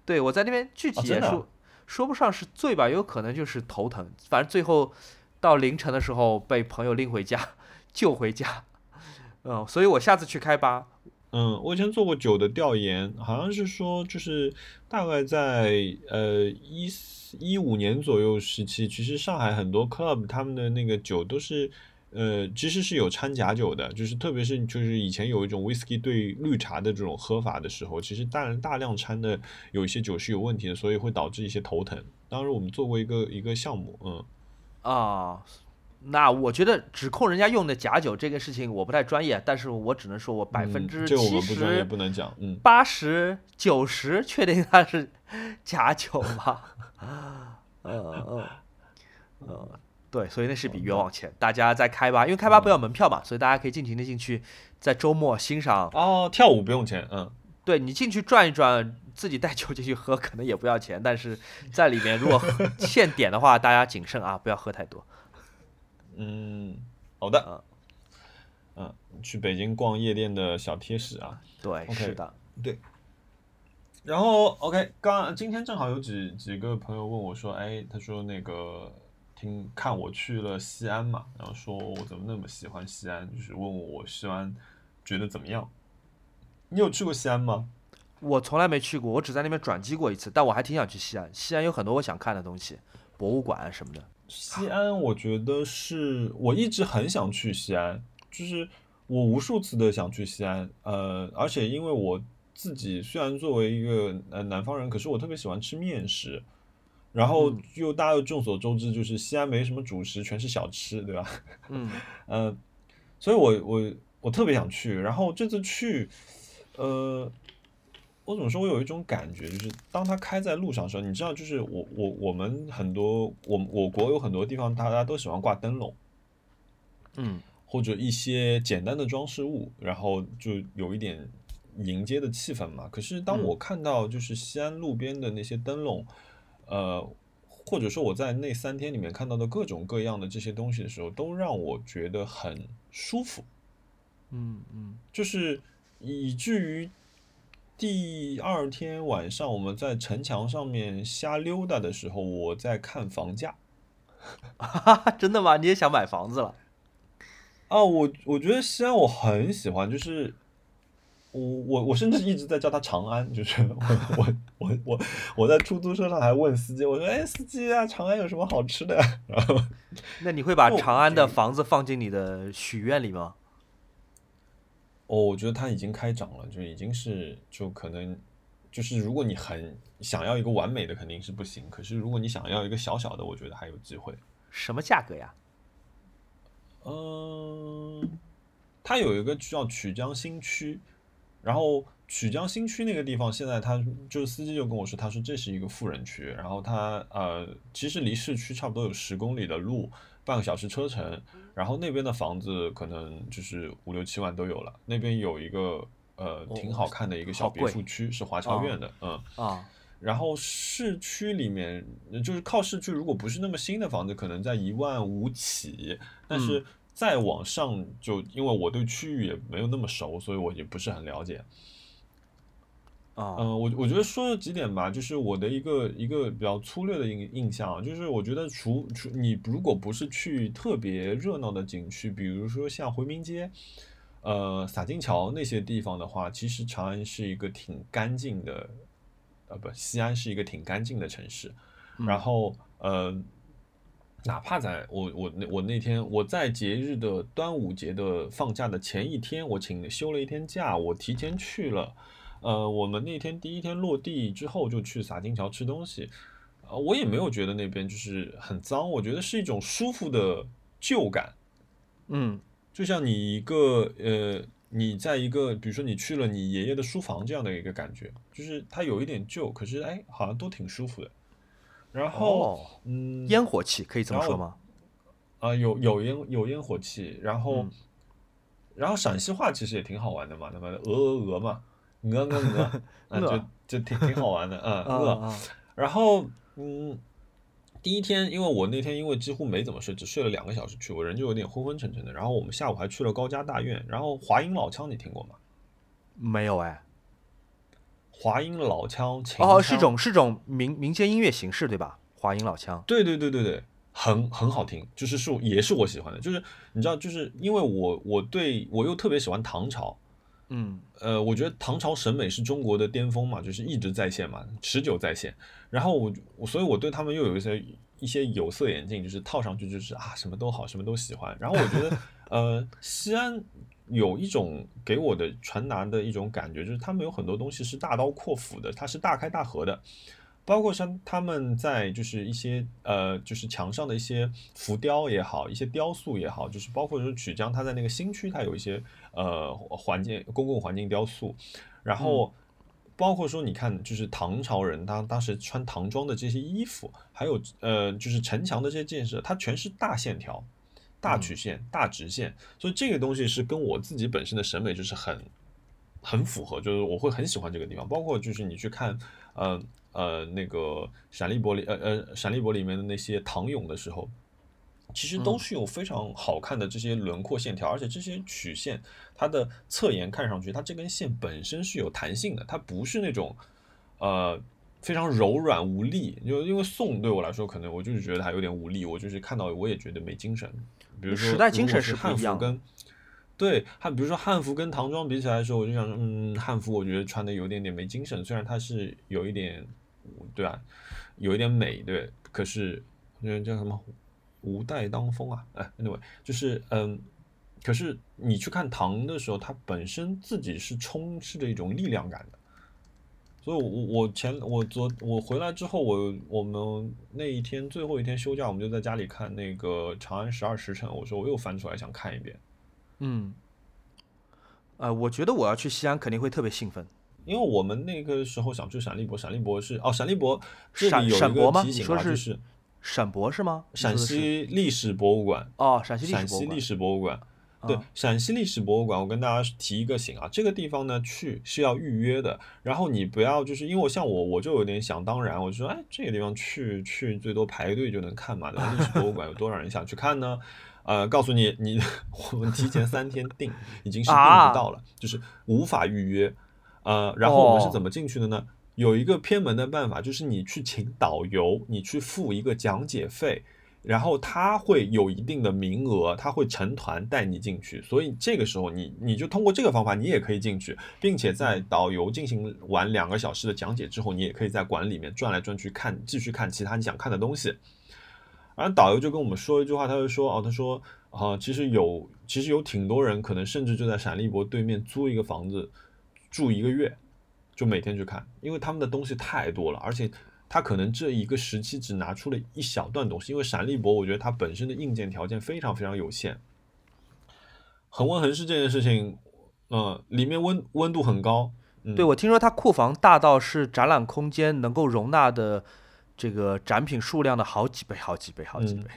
对我在那边具体也说、说不上是醉吧，有可能就是头疼，反正最后到凌晨的时候被朋友拎回家 救回家，嗯，所以我下次去开吧，嗯，我以前做过酒的调研，好像是说，就是大概在呃一四一五年左右时期，其实上海很多 club 他们的那个酒都是呃其实是有掺假酒的，就是特别是就是以前有一种 whisky 兑绿茶的这种喝法的时候，其实大大量掺的有一些酒是有问题的，所以会导致一些头疼。当时我们做过一个一个项目，嗯，啊，那我觉得指控人家用的假酒这个事情我不太专业，但是我只能说我百分嗯之七十、不能讲，嗯。八十、九十确定它是假酒吗？嗯嗯嗯，对，所以那是笔冤枉钱。大家在开吧，因为开吧不要门票嘛，所以大家可以尽情的进去，在周末欣赏。哦，跳舞不用钱，嗯，对你进去转一转，自己带酒进去喝，可能也不要钱，但是在里面如果喝现点的话，大家谨慎啊，不要喝太多。嗯，好的，嗯，去北京逛夜店的小贴士啊。对是的，对然后，OK，刚今天正好有几几个朋友问我说，哎，他说那个听看我去了西安嘛，然后说我怎么那么喜欢西安，就是问我我西安觉得怎么样？你有去过西安吗？我从来没去过，我只在那边转机过一次，但我还挺想去西安。西安有很多我想看的东西，博物馆什么的。西安，我觉得是我一直很想去西安，就是我无数次的想去西安，呃，而且因为我自己虽然作为一个呃南方人，可是我特别喜欢吃面食，然后嗯又大家又众所周知，就是西安没什么主食，全是小吃，对吧？嗯 呃，所以我我我特别想去，然后这次去，呃，我怎么说？我有一种感觉，就是当它开在路上的时候，你知道，就是我我我们很多我我国有很多地方，大家都喜欢挂灯笼嗯或者一些简单的装饰物，然后就有一点迎接的气氛嘛。可是当嗯我看到就是西安路边的那些灯笼，呃。或者说我在那三天里面看到的各种各样的这些东西的时候，都让我觉得很舒服。嗯嗯，就是以至于第二天晚上我们在城墙上面瞎溜达的时候，我在看房价哈哈，真的吗？你也想买房子了？啊，我我觉得西安我很喜欢，就是我我我甚至一直在叫它长安，就是我我我我我在出租车上还问司机，我说哎司机啊，长安有什么好吃的？然后那你会把哦长安的房子放进你的许愿里吗？哦，我觉得它已经开涨了，就已经是就可能就是如果你很想要一个完美的，肯定是不行。可是如果你想要一个小小的，我觉得还有机会。什么价格呀？嗯，它有一个叫曲江新区，然后曲江新区那个地方，现在他就是司机就跟我说，他说这是一个富人区，然后他呃其实离市区差不多有十公里的路，半个小时车程，然后那边的房子可能就是五六七万都有了，那边有一个呃挺好看的一个小别墅区，是华侨苑的，嗯。啊，然后市区里面，呃就是靠市区，如果不是那么新的房子，可能在一万五起。但是再往上，就因为我对区域也没有那么熟，所以我也不是很了解。啊，嗯、我我觉得说了几点吧，就是我的一个一个比较粗略的印印象啊，就是我觉得除除你如果不是去特别热闹的景区，比如说像回民街，呃洒金桥那些地方的话，其实长安是一个挺干净的，呃不，西安是一个挺干净的城市。然后呃，哪怕在我我那我那天我在节日的端午节的放假的前一天，我请休了一天假，我提前去了。呃，我们那天第一天落地之后就去洒金桥吃东西，呃，我也没有觉得那边就是很脏，我觉得是一种舒服的旧感。嗯，就像你一个呃，你在一个比如说你去了你爷爷的书房这样的一个感觉，就是它有一点旧，可是哎，好像都挺舒服的。然后，哦，嗯，烟火气可以这么说吗？啊、有有烟有烟火气，然后、嗯然后陕西话其实也挺好玩的嘛，那么鹅鹅鹅嘛，鹅鹅鹅，啊，就就挺挺好玩的，嗯，啊鹅。啊然后，嗯，第一天，因为我那天因为几乎没怎么睡，只睡了两个小时去，我人就有点昏昏沉沉的。然后我们下午还去了高家大院，然后华阴老腔你听过吗？没有哎。华阴老腔，秦哦，是种是种民民间音乐形式对吧？华阴老腔。对对对对对，很很好听，就是是也是我喜欢的，就是你知道，就是因为我我对我又特别喜欢唐朝，嗯呃，我觉得唐朝审美是中国的巅峰嘛，就是一直在线嘛，持久在线。然后我我所以我对他们又有一些一些有色眼镜，就是套上去就是啊什么都好，什么都喜欢。然后我觉得呃西安有一种给我的传达的一种感觉，就是他们有很多东西是大刀阔斧的，它是大开大合的。包括像他们在就是一些呃，就是墙上的一些浮雕也好，一些雕塑也好，就是包括说曲江，它在那个新区，它有一些呃环境公共环境雕塑，然后包括说你看，就是唐朝人他当时穿唐装的这些衣服，还有呃就是城墙的这些建设，它全是大线条、大曲线、大直线，所以这个东西是跟我自己本身的审美就是很很符合，就是我会很喜欢这个地方。包括就是你去看，呃呃那个闪立博里，呃呃闪立博里面的那些唐俑的时候，其实都是有非常好看的这些轮廓线条，而且这些曲线它的侧沿看上去，它这根线本身是有弹性的，它不是那种呃非常柔软无力。就因为宋对我来说，可能我就是觉得它有点无力，我就是看到我也觉得没精神。比如说时代精神是汉服跟对汉，比如说汉服跟唐装比起来的时候，我就想说，嗯，汉服我觉得穿的有点点没精神，虽然它是有一点，对吧、有一点美，对，可是那叫什么无带当风啊，哎，anyway，就是嗯，可是你去看唐的时候，它本身自己是充斥着一种力量感的。所以我，我我前我昨我回来之后，我我们那一天最后一天休假，我们就在家里看那个《长安十二时辰》。我说我又翻出来想看一遍，嗯。呃，我觉得我要去西安肯定会特别兴奋。因为我们那个时候想去陕立博，陕立博是哦，陕立博这里有一个提醒啊，是就是陕博是吗？陕西历史博物馆，哦，陕西历史博物馆陕西历。史博物馆。对啊，陕西历史博物馆，我跟大家提一个醒啊，这个地方呢去是要预约的，然后你不要就是因为我像我我就有点想当然，我就说哎这个地方去去最多排队就能看嘛，对吧？历史博物馆有多少人想去看呢？呃，告诉你，你 我们提前三天订已经是订啊不到了，就是无法预约。呃，然后我们是哦怎么进去的呢？有一个偏门的办法，就是你去请导游，你去付一个讲解费，然后他会有一定的名额，他会成团带你进去，所以这个时候你你就通过这个方法，你也可以进去，并且在导游进行完两个小时的讲解之后，你也可以在馆里面转来转去看，继续看其他你想看的东西。然后导游就跟我们说一句话，他就说哦，他说啊、其实有其实有挺多人可能甚至就在陕历博对面租一个房子住一个月，就每天去看，因为他们的东西太多了，而且他可能这一个时期只拿出了一小段东西，因为陕历博我觉得它本身的硬件条件非常非常有限。恒温恒湿这件事情，嗯、里面温温度很高，嗯，对，我听说它库房大到是展览空间能够容纳的这个展品数量的好几倍、好几倍、好几嗯倍。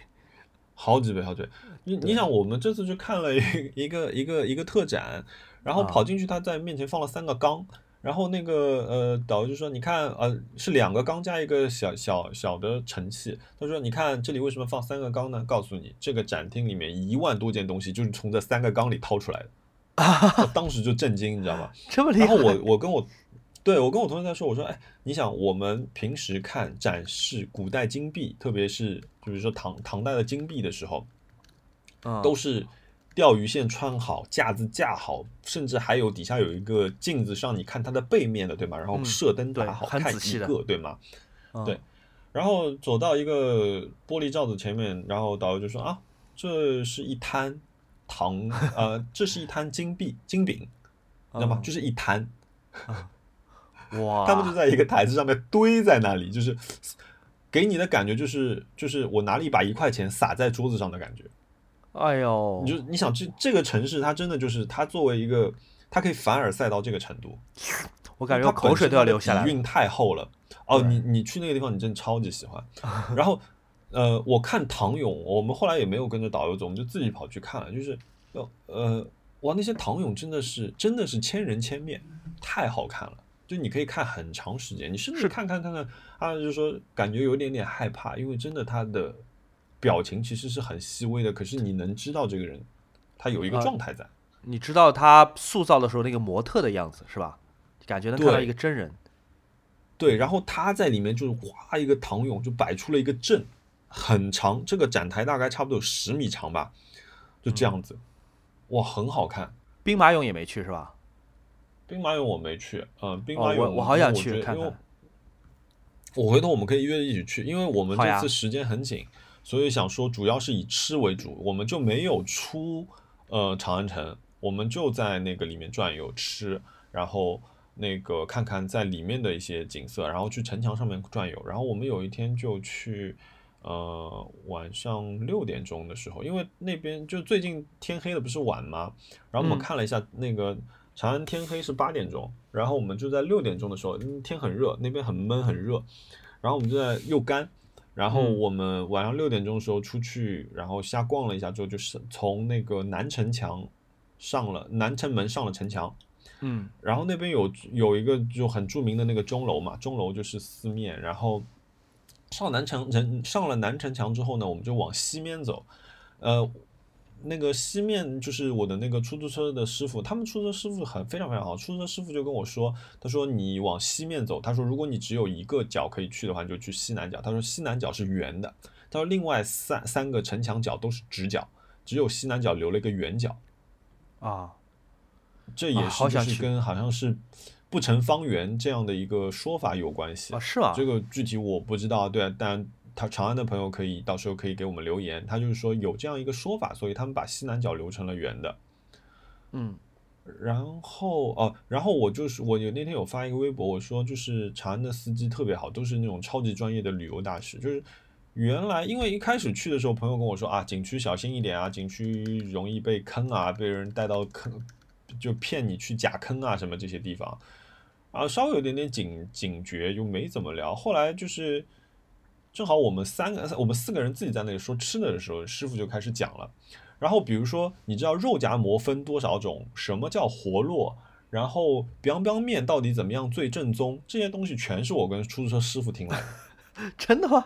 好几倍，好几倍。你你想，我们这次去看了一一个一个一个特展，然后啊跑进去，他在面前放了三个缸，然后那个呃导游就说：“你看，呃，是两个缸加一个小小小的盛器。”他说：“你看这里为什么放三个缸呢？告诉你，这个展厅里面一万多件东西就是从这三个缸里掏出来的。”我当时就震惊，你知道吗？这么厉害？然后我我跟我对我跟我同学在说，我说，哎，你想我们平时看展示古代金币，特别是就比如说唐唐代的金币的时候，嗯都是钓鱼线穿好，架子架好，甚至还有底下有一个镜子，让你看它的背面的，对吗？然后嗯射灯对打好，看一个，对吗？嗯对然后走到一个玻璃罩子前面，然后导游就说啊，这是一滩糖，呃，这是一滩金币金饼，你知道吗？嗯就是一滩，哇，他们就在一个台子上面堆在那里，就是给你的感觉就是就是我拿了一把一块钱撒在桌子上的感觉。哎呦，你就你想这这个城市，它真的就是它作为一个，它可以凡尔赛到这个程度，我感觉它我口水都要流下来了。底蕴太厚了。哦，你你去那个地方，你真的超级喜欢。然后，呃，我看唐俑，我们后来也没有跟着导游走，我们就自己跑去看了。就是，呃呃，哇，那些唐俑真的是真的是千人千面，太好看了。就你可以看很长时间，你甚至看看看看，啊，就是说感觉有一点点害怕，因为真的它的表情其实是很细微的，可是你能知道这个人他有一个啊状态在。你知道他塑造的时候那个模特的样子是吧？感觉能看到一个真人。对，然后他在里面就是哗一个唐俑就摆出了一个阵，很长，这个展台大概差不多有十米长吧，就这样子，哇，很好看。兵马俑也没去是吧？兵马俑我没去，嗯、兵哦马俑、我我好想去看看。我回头我们可以约着一起去，因为我们这次时间很紧，所以想说主要是以吃为主，我们就没有出呃长安城，我们就在那个里面转悠吃，然后那个看看在里面的一些景色，然后去城墙上面转悠，然后我们有一天就去。呃，晚上六点钟的时候，因为那边就最近天黑的不是晚吗？然后我们嗯看了一下那个长安天黑是八点钟，然后我们就在六点钟的时候，嗯天很热，那边很闷很热，然后我们就在又干，然后嗯。我们晚上六点钟的时候出去，然后瞎逛了一下之后，就是从那个南城墙上了南城门上了城墙，嗯。然后那边有有一个就很著名的那个钟楼嘛，钟楼就是四面，然后上南城城上了南城墙之后呢，我们就往西面走，呃，那个西面就是我的那个出租车的师傅，他们出租车师傅很非常非常好，出租车师傅就跟我说，他说你往西面走，他说如果你只有一个角可以去的话，你就去西南角，他说西南角是圆的，他说另外三三个城墙角都是直角，只有西南角留了一个圆角。啊，这也啊是就是跟好像是不成方圆这样的一个说法有关系啊是吗？这个具体我不知道，对，但他长安的朋友可以到时候可以给我们留言，他就是说有这样一个说法，所以他们把西南角留成了圆的。嗯然后哦，然后我就是我有那天有发一个微博，我说就是长安的司机特别好，都是那种超级专业的旅游大使。就是原来因为一开始去的时候，朋友跟我说啊，景区小心一点啊，景区容易被坑啊，被人带到坑，就骗你去假坑啊什么这些地方，啊，稍微有点点警警觉，就没怎么聊。后来就是正好我们三个我们四个人自己在那里说吃的的时候，师傅就开始讲了。然后比如说，你知道肉夹馍分多少种？什么叫活络？然后 biang biang 面到底怎么样最正宗？这些东西全是我跟出租车师傅听来的，真的吗？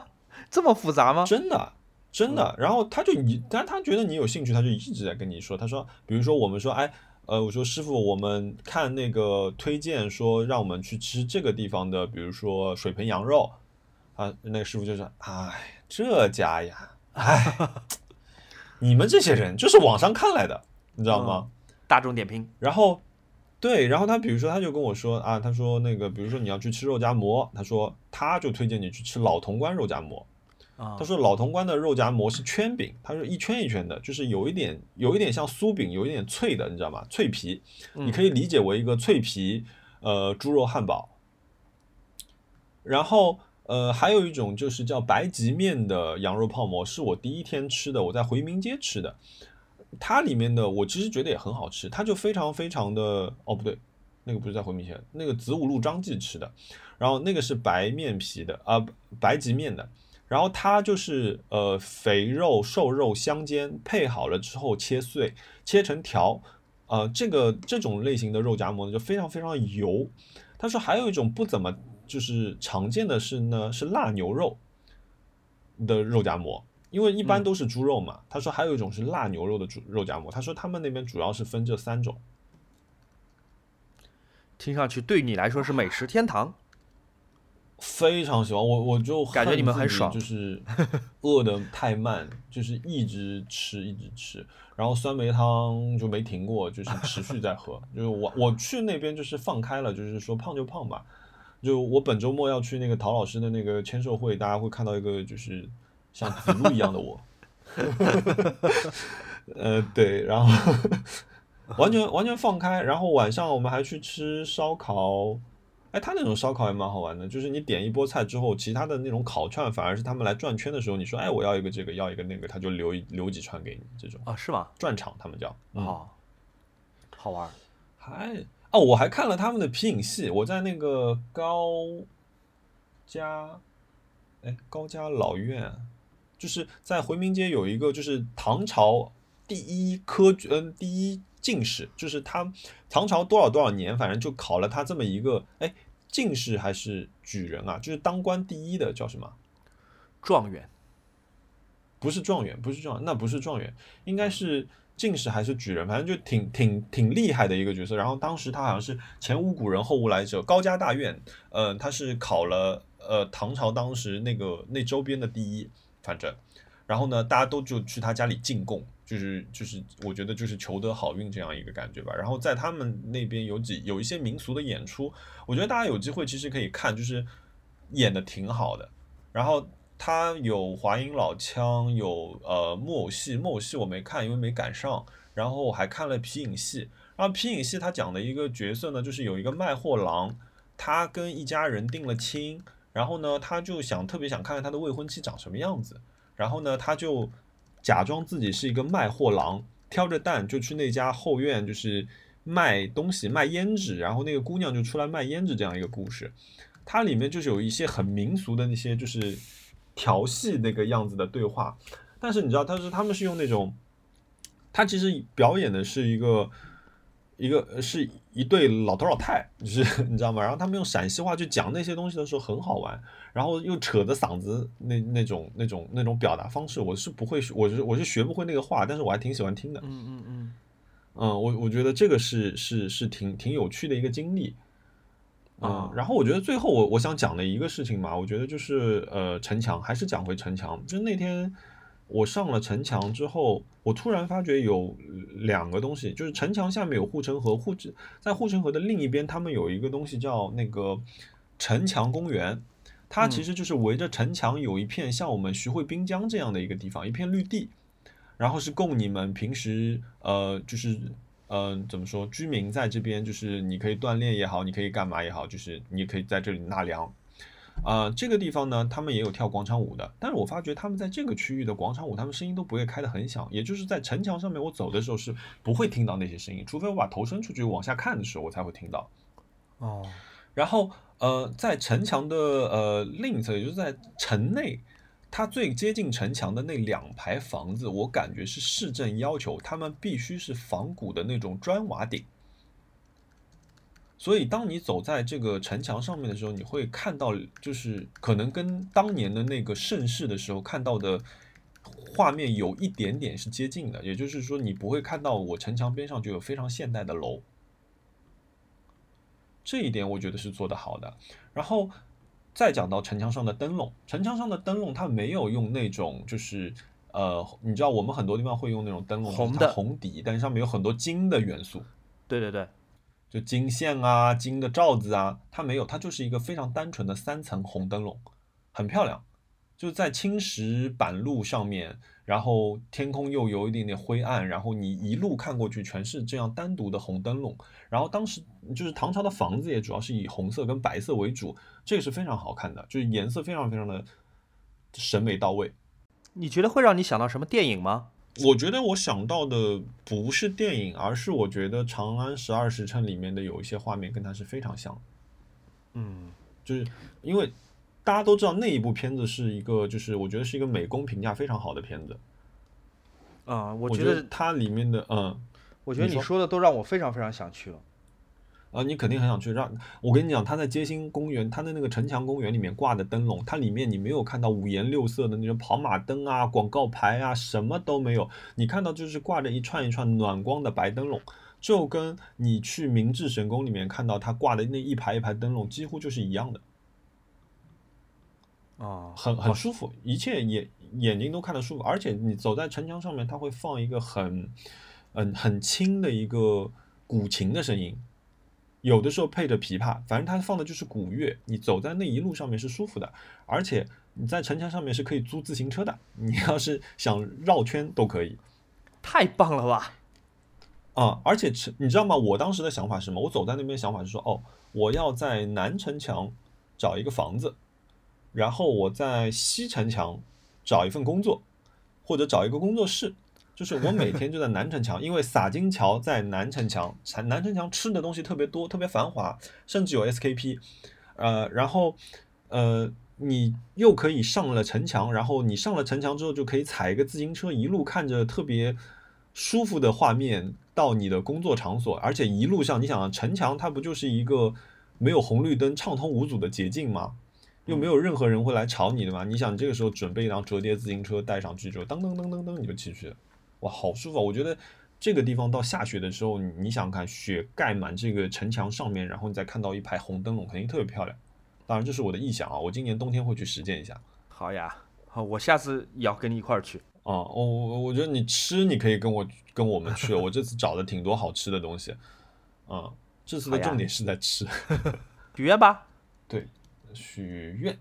这么复杂吗？真的真的。然后他就你，但他觉得你有兴趣，他就一直在跟你说。他说，比如说我们说，哎，呃，我说师傅，我们看那个推荐说让我们去吃这个地方的，比如说水盆羊肉啊，那个师傅就说，哎，这家呀，哎，你们这些人就是网上看来的，你知道吗？大众点评然后，对，然后他比如说他就跟我说啊，他说那个比如说你要去吃肉夹馍，他说他就推荐你去吃老潼关肉夹馍。啊，他说老潼关的肉夹馍是圈饼，他说一圈一圈的，就是有一点有一点像酥饼，有一点脆的，你知道吗？脆皮，你可以理解为一个脆皮呃猪肉汉堡。然后呃还有一种就是叫白吉面的羊肉泡馍，是我第一天吃的，我在回民街吃的。它里面的我其实觉得也很好吃，它就非常非常的哦不对，那个不是在回民街，那个子午路张记吃的，然后那个是白面皮的啊、白吉面的，然后它就是呃肥肉瘦肉相间，配好了之后切碎，切成条，呃这个这种类型的肉夹馍呢就非常非常油。他说还有一种不怎么就是常见的是呢是腊牛肉的肉夹馍。因为一般嗯都是猪肉嘛，他说还有一种是腊牛肉的猪肉夹馍，他说他们那边主要是分这三种。听上去对你来说是美食天堂。非常喜欢我，我就感觉你们很爽就是 饿的太慢，就是一直吃一直吃，然后酸梅汤就没停过，就是持续在喝。就是我我去那边就是放开了，就是说胖就胖吧。就我本周末要去那个陶老师的那个签售会，大家会看到一个就是像子路一样的我。呃，对，然后 完全完全放开，然后晚上我们还去吃烧烤。哎，他那种烧烤也蛮好玩的，就是你点一波菜之后，其他的那种烤串反而是他们来转圈的时候，你说哎我要一个这个，要一个那个，他就留留几串给你，这种啊是吗？转场他们叫哦，好玩。还哦，我还看了他们的皮影戏，我在那个高家，哎高家老院，就是在回民街有一个，就是唐朝第一科举嗯第一。进士就是他，唐朝多少多少年，反正就考了他这么一个，哎，进士还是举人啊？就是当官第一的叫什么？状元？不是状元，不是状元，那不是状元，应该是进士还是举人？反正就挺挺挺厉害的一个角色。然后当时他好像是前无古人后无来者，高家大院，呃，他是考了呃唐朝当时那个那周边的第一，反正，然后呢，大家都就去他家里进贡。就是就是，我觉得就是求得好运这样一个感觉吧。然后在他们那边有几有一些民俗的演出，我觉得大家有机会其实可以看，就是演的挺好的。然后他有华阴老腔，有呃木偶戏，木偶戏我没看，因为没赶上。然后我还看了皮影戏，然后皮影戏他讲的一个角色呢，就是有一个卖货郎，他跟一家人定了亲，然后呢他就想特别想看看他的未婚妻长什么样子，然后呢他就。假装自己是一个卖货郎，挑着担就去那家后院，就是卖东西、卖胭脂，然后那个姑娘就出来卖胭脂，这样一个故事。它里面就是有一些很民俗的那些，就是调戏那个样子的对话。但是你知道，他是他们是用那种，他其实表演的是一个。一个是一对老头老太，就是你知道吗？然后他们用陕西话去讲那些东西的时候很好玩，然后又扯着嗓子那那种那种那种表达方式，我是不会，我是我是学不会那个话，但是我还挺喜欢听的。嗯嗯嗯，嗯，我我觉得这个是是是挺挺有趣的一个经历。嗯，然后我觉得最后我我想讲的一个事情嘛，我觉得就是呃城墙，还是讲回城墙，就是那天。我上了城墙之后，我突然发觉有两个东西，就是城墙下面有护城河，护在护城河的另一边，他们有一个东西叫那个城墙公园，它其实就是围着城墙有一片像我们徐汇滨江这样的一个地方，一片绿地，然后是供你们平时呃就是嗯怎么说，居民在这边就是你可以锻炼也好，你可以干嘛也好，就是你可以在这里纳凉。啊，这个地方呢，他们也有跳广场舞的，但是我发觉他们在这个区域的广场舞，他们声音都不会开得很响，也就是在城墙上面，我走的时候是不会听到那些声音，除非我把头伸出去往下看的时候，我才会听到。哦，然后呃，在城墙的呃另一侧，也就是在城内，它最接近城墙的那两排房子，我感觉是市政要求他们必须是仿古的那种砖瓦顶。所以，当你走在这个城墙上面的时候，你会看到，就是可能跟当年的那个盛世的时候看到的画面有一点点是接近的。也就是说，你不会看到我城墙边上就有非常现代的楼，这一点我觉得是做得好的。然后再讲到城墙上的灯笼，城墙上的灯笼它没有用那种，就是呃，你知道我们很多地方会用那种灯笼，红的红底，但是上面有很多金的元素。对对对。就金线啊，金的罩子啊，它没有，它就是一个非常单纯的三层红灯笼，很漂亮。就在青石板路上面，然后天空又有一点点灰暗，然后你一路看过去全是这样单独的红灯笼。然后当时就是唐朝的房子也主要是以红色跟白色为主，这个是非常好看的，就是颜色非常非常的审美到位。你觉得会让你想到什么电影吗？我觉得我想到的不是电影，而是我觉得《长安十二时辰》里面的有一些画面跟它是非常像。嗯，就是因为大家都知道那一部片子是一个，就是我觉得是一个美工评价非常好的片子。啊，我觉得它里面的嗯，我觉得你说的都让我非常非常想去了。啊，你肯定很想去。让我跟你讲，他在街心公园，他的那个城墙公园里面挂的灯笼，它里面你没有看到五颜六色的那种跑马灯啊、广告牌啊，什么都没有。你看到就是挂着一串一串暖光的白灯笼，就跟你去明治神宫里面看到它挂的那一排一排灯笼几乎就是一样的。啊，很很舒服，一切眼眼睛都看得舒服，而且你走在城墙上面，它会放一个很嗯很轻的一个古琴的声音，有的时候配着琵琶，反正它放的就是古乐，你走在那一路上面是舒服的，而且你在城墙上面是可以租自行车的，你要是想绕圈都可以太棒了吧！啊、而且城你知道吗？我当时的想法是什么？我走在那边想法是说，哦，我要在南城墙找一个房子，然后我在西城墙找一份工作，或者找一个工作室。就是我每天就在南城墙，因为洒金桥在南城墙，南南城墙吃的东西特别多，特别繁华，甚至有 SKP。呃，然后呃，你又可以上了城墙，然后你上了城墙之后，就可以踩一个自行车，一路看着特别舒服的画面到你的工作场所，而且一路上你想啊，城墙它不就是一个没有红绿灯、畅通无阻的捷径吗？又没有任何人会来吵你的嘛？你想这个时候准备一辆折叠自行车带上去之后，噔噔噔噔噔你就骑去了，哇，好舒服啊！我觉得这个地方到下雪的时候，你你想看雪盖满这个城墙上面，然后你再看到一排红灯笼，肯定特别漂亮。当然这是我的臆想啊，我今年冬天会去实践一下。好呀，好，我下次也要跟你一块儿去。啊，我我我觉得你吃你可以跟我跟我们去，我这次找了挺多好吃的东西，嗯，这次的重点是在吃。许愿吧。对，许愿，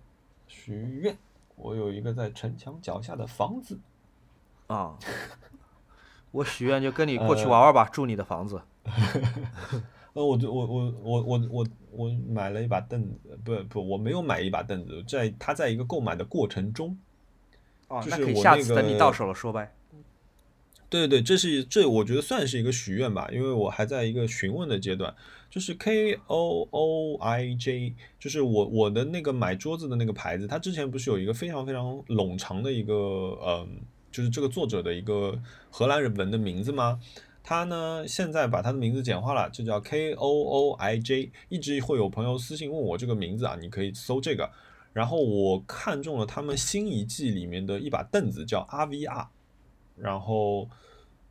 许愿，我有一个在城墙脚下的房子。啊、我许愿就跟你过去呃玩玩吧，住你的房子。呃，我就我我我我我我买了一把凳子，不不，我没有买一把凳子，在他在一个购买的过程中。哦就那可以下是我那个次等你到手了说呗。对对，这是这我觉得算是一个许愿吧，因为我还在一个询问的阶段，就是 K O O I J，就是我我的那个买桌子的那个牌子，它之前不是有一个非常非常冗长的一个嗯，就是这个作者的一个荷兰人文的名字吗？他呢现在把他的名字简化了，就叫 K O O I J，一直会有朋友私信问我这个名字啊，你可以搜这个。然后我看中了他们新一季里面的一把凳子，叫 RVR，然后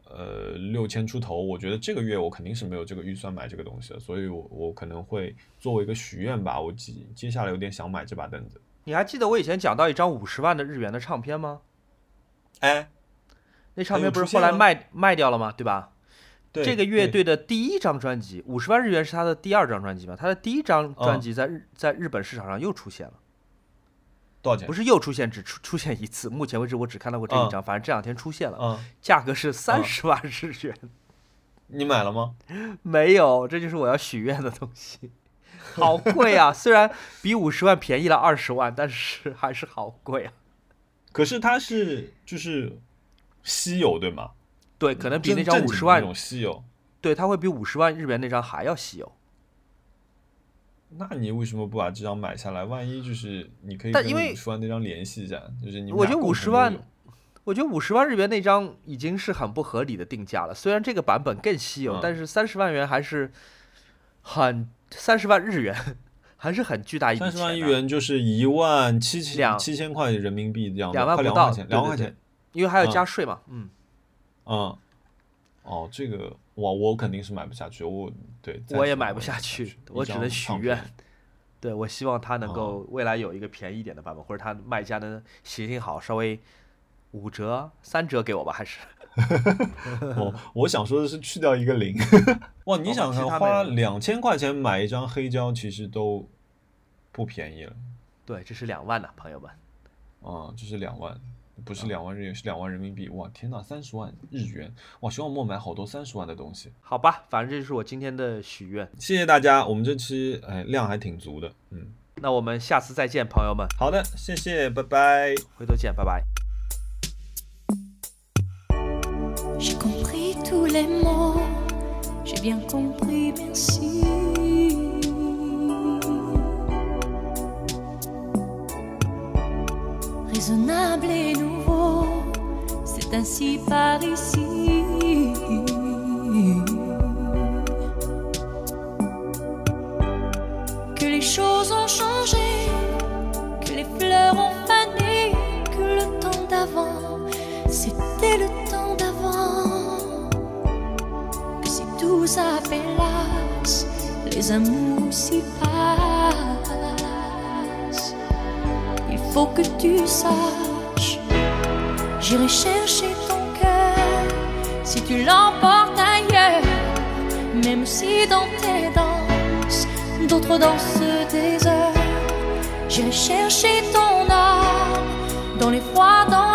呃六千出头，我觉得这个月我肯定是没有这个预算买这个东西的，所以我我可能会作为一个许愿吧，我接接下来有点想买这把凳子。你还记得我以前讲到一张五十万的日元的唱片吗？哎，那唱有片不是后来卖卖掉了吗？对吧？对这个乐队的第一张专辑，五十万日元是他的第二张专辑嘛？他的第一张专嗯辑在日、在日本市场上又出现了，多少钱？不是又出现，只出出现一次。目前为止我只看到过这一张，反正这两天出现了，嗯，价格是三十万日元。你买了吗？没有，这就是我要许愿的东西，好贵啊！虽然比五十万便宜了二十万，但是还是好贵啊。可是它是就是稀有对吗？对，可能比那张五十万那，种稀有。对，它会比五十万日元那张还要稀有。那你为什么不把这张买下来？万一就是你可以跟五十万那张联系一下，就是你我觉得五十万我觉得五十万日元那张已经是很不合理的定价了。虽然这个版本更稀有，嗯但是三十万元还是很三十万日元还是很巨大一笔钱、啊。三十万亿元就是一万七千两七千块人民币这样的，两万不到，快两万块钱，两万块钱，因为还有嗯加税嘛。嗯，嗯，哦，这个哇，我肯定是买不下去，我对，我也买不下去我只能许愿对，我希望它能哦够未来有一个便宜一点的版本，或者它卖家能行行好，稍微五折、三折给我吧，还是。我我想说的是去掉一个零，哇，你想想花两千块钱买一张黑胶，其实都不便宜了，对，这是两万的朋友们。啊，这是两万，不嗯是两万日元，是两万人民币，哇，天呐，三十万日元，哇，熊小莫买好多三十万的东西，好吧，反正这就是我今天的许愿。谢谢大家，我们这期哎量还挺足的，嗯，那我们下次再见，朋友们，好的，谢谢，拜拜。回头见，拜拜。J'ai compris tous les mots, j'ai bien compris, merci. Raisonnable et nouveau, c'est ainsi par ici. Que les choses ont changé, que les fleurs ont fané, que le temps d'avant, c'était le temps les amours s'y passent. Il faut que tu saches, j'irai chercher ton cœur si tu l'emportes ailleurs, même si dans tes danses, d'autres dansent des heures. J'irai chercher ton âme dans les froids, dans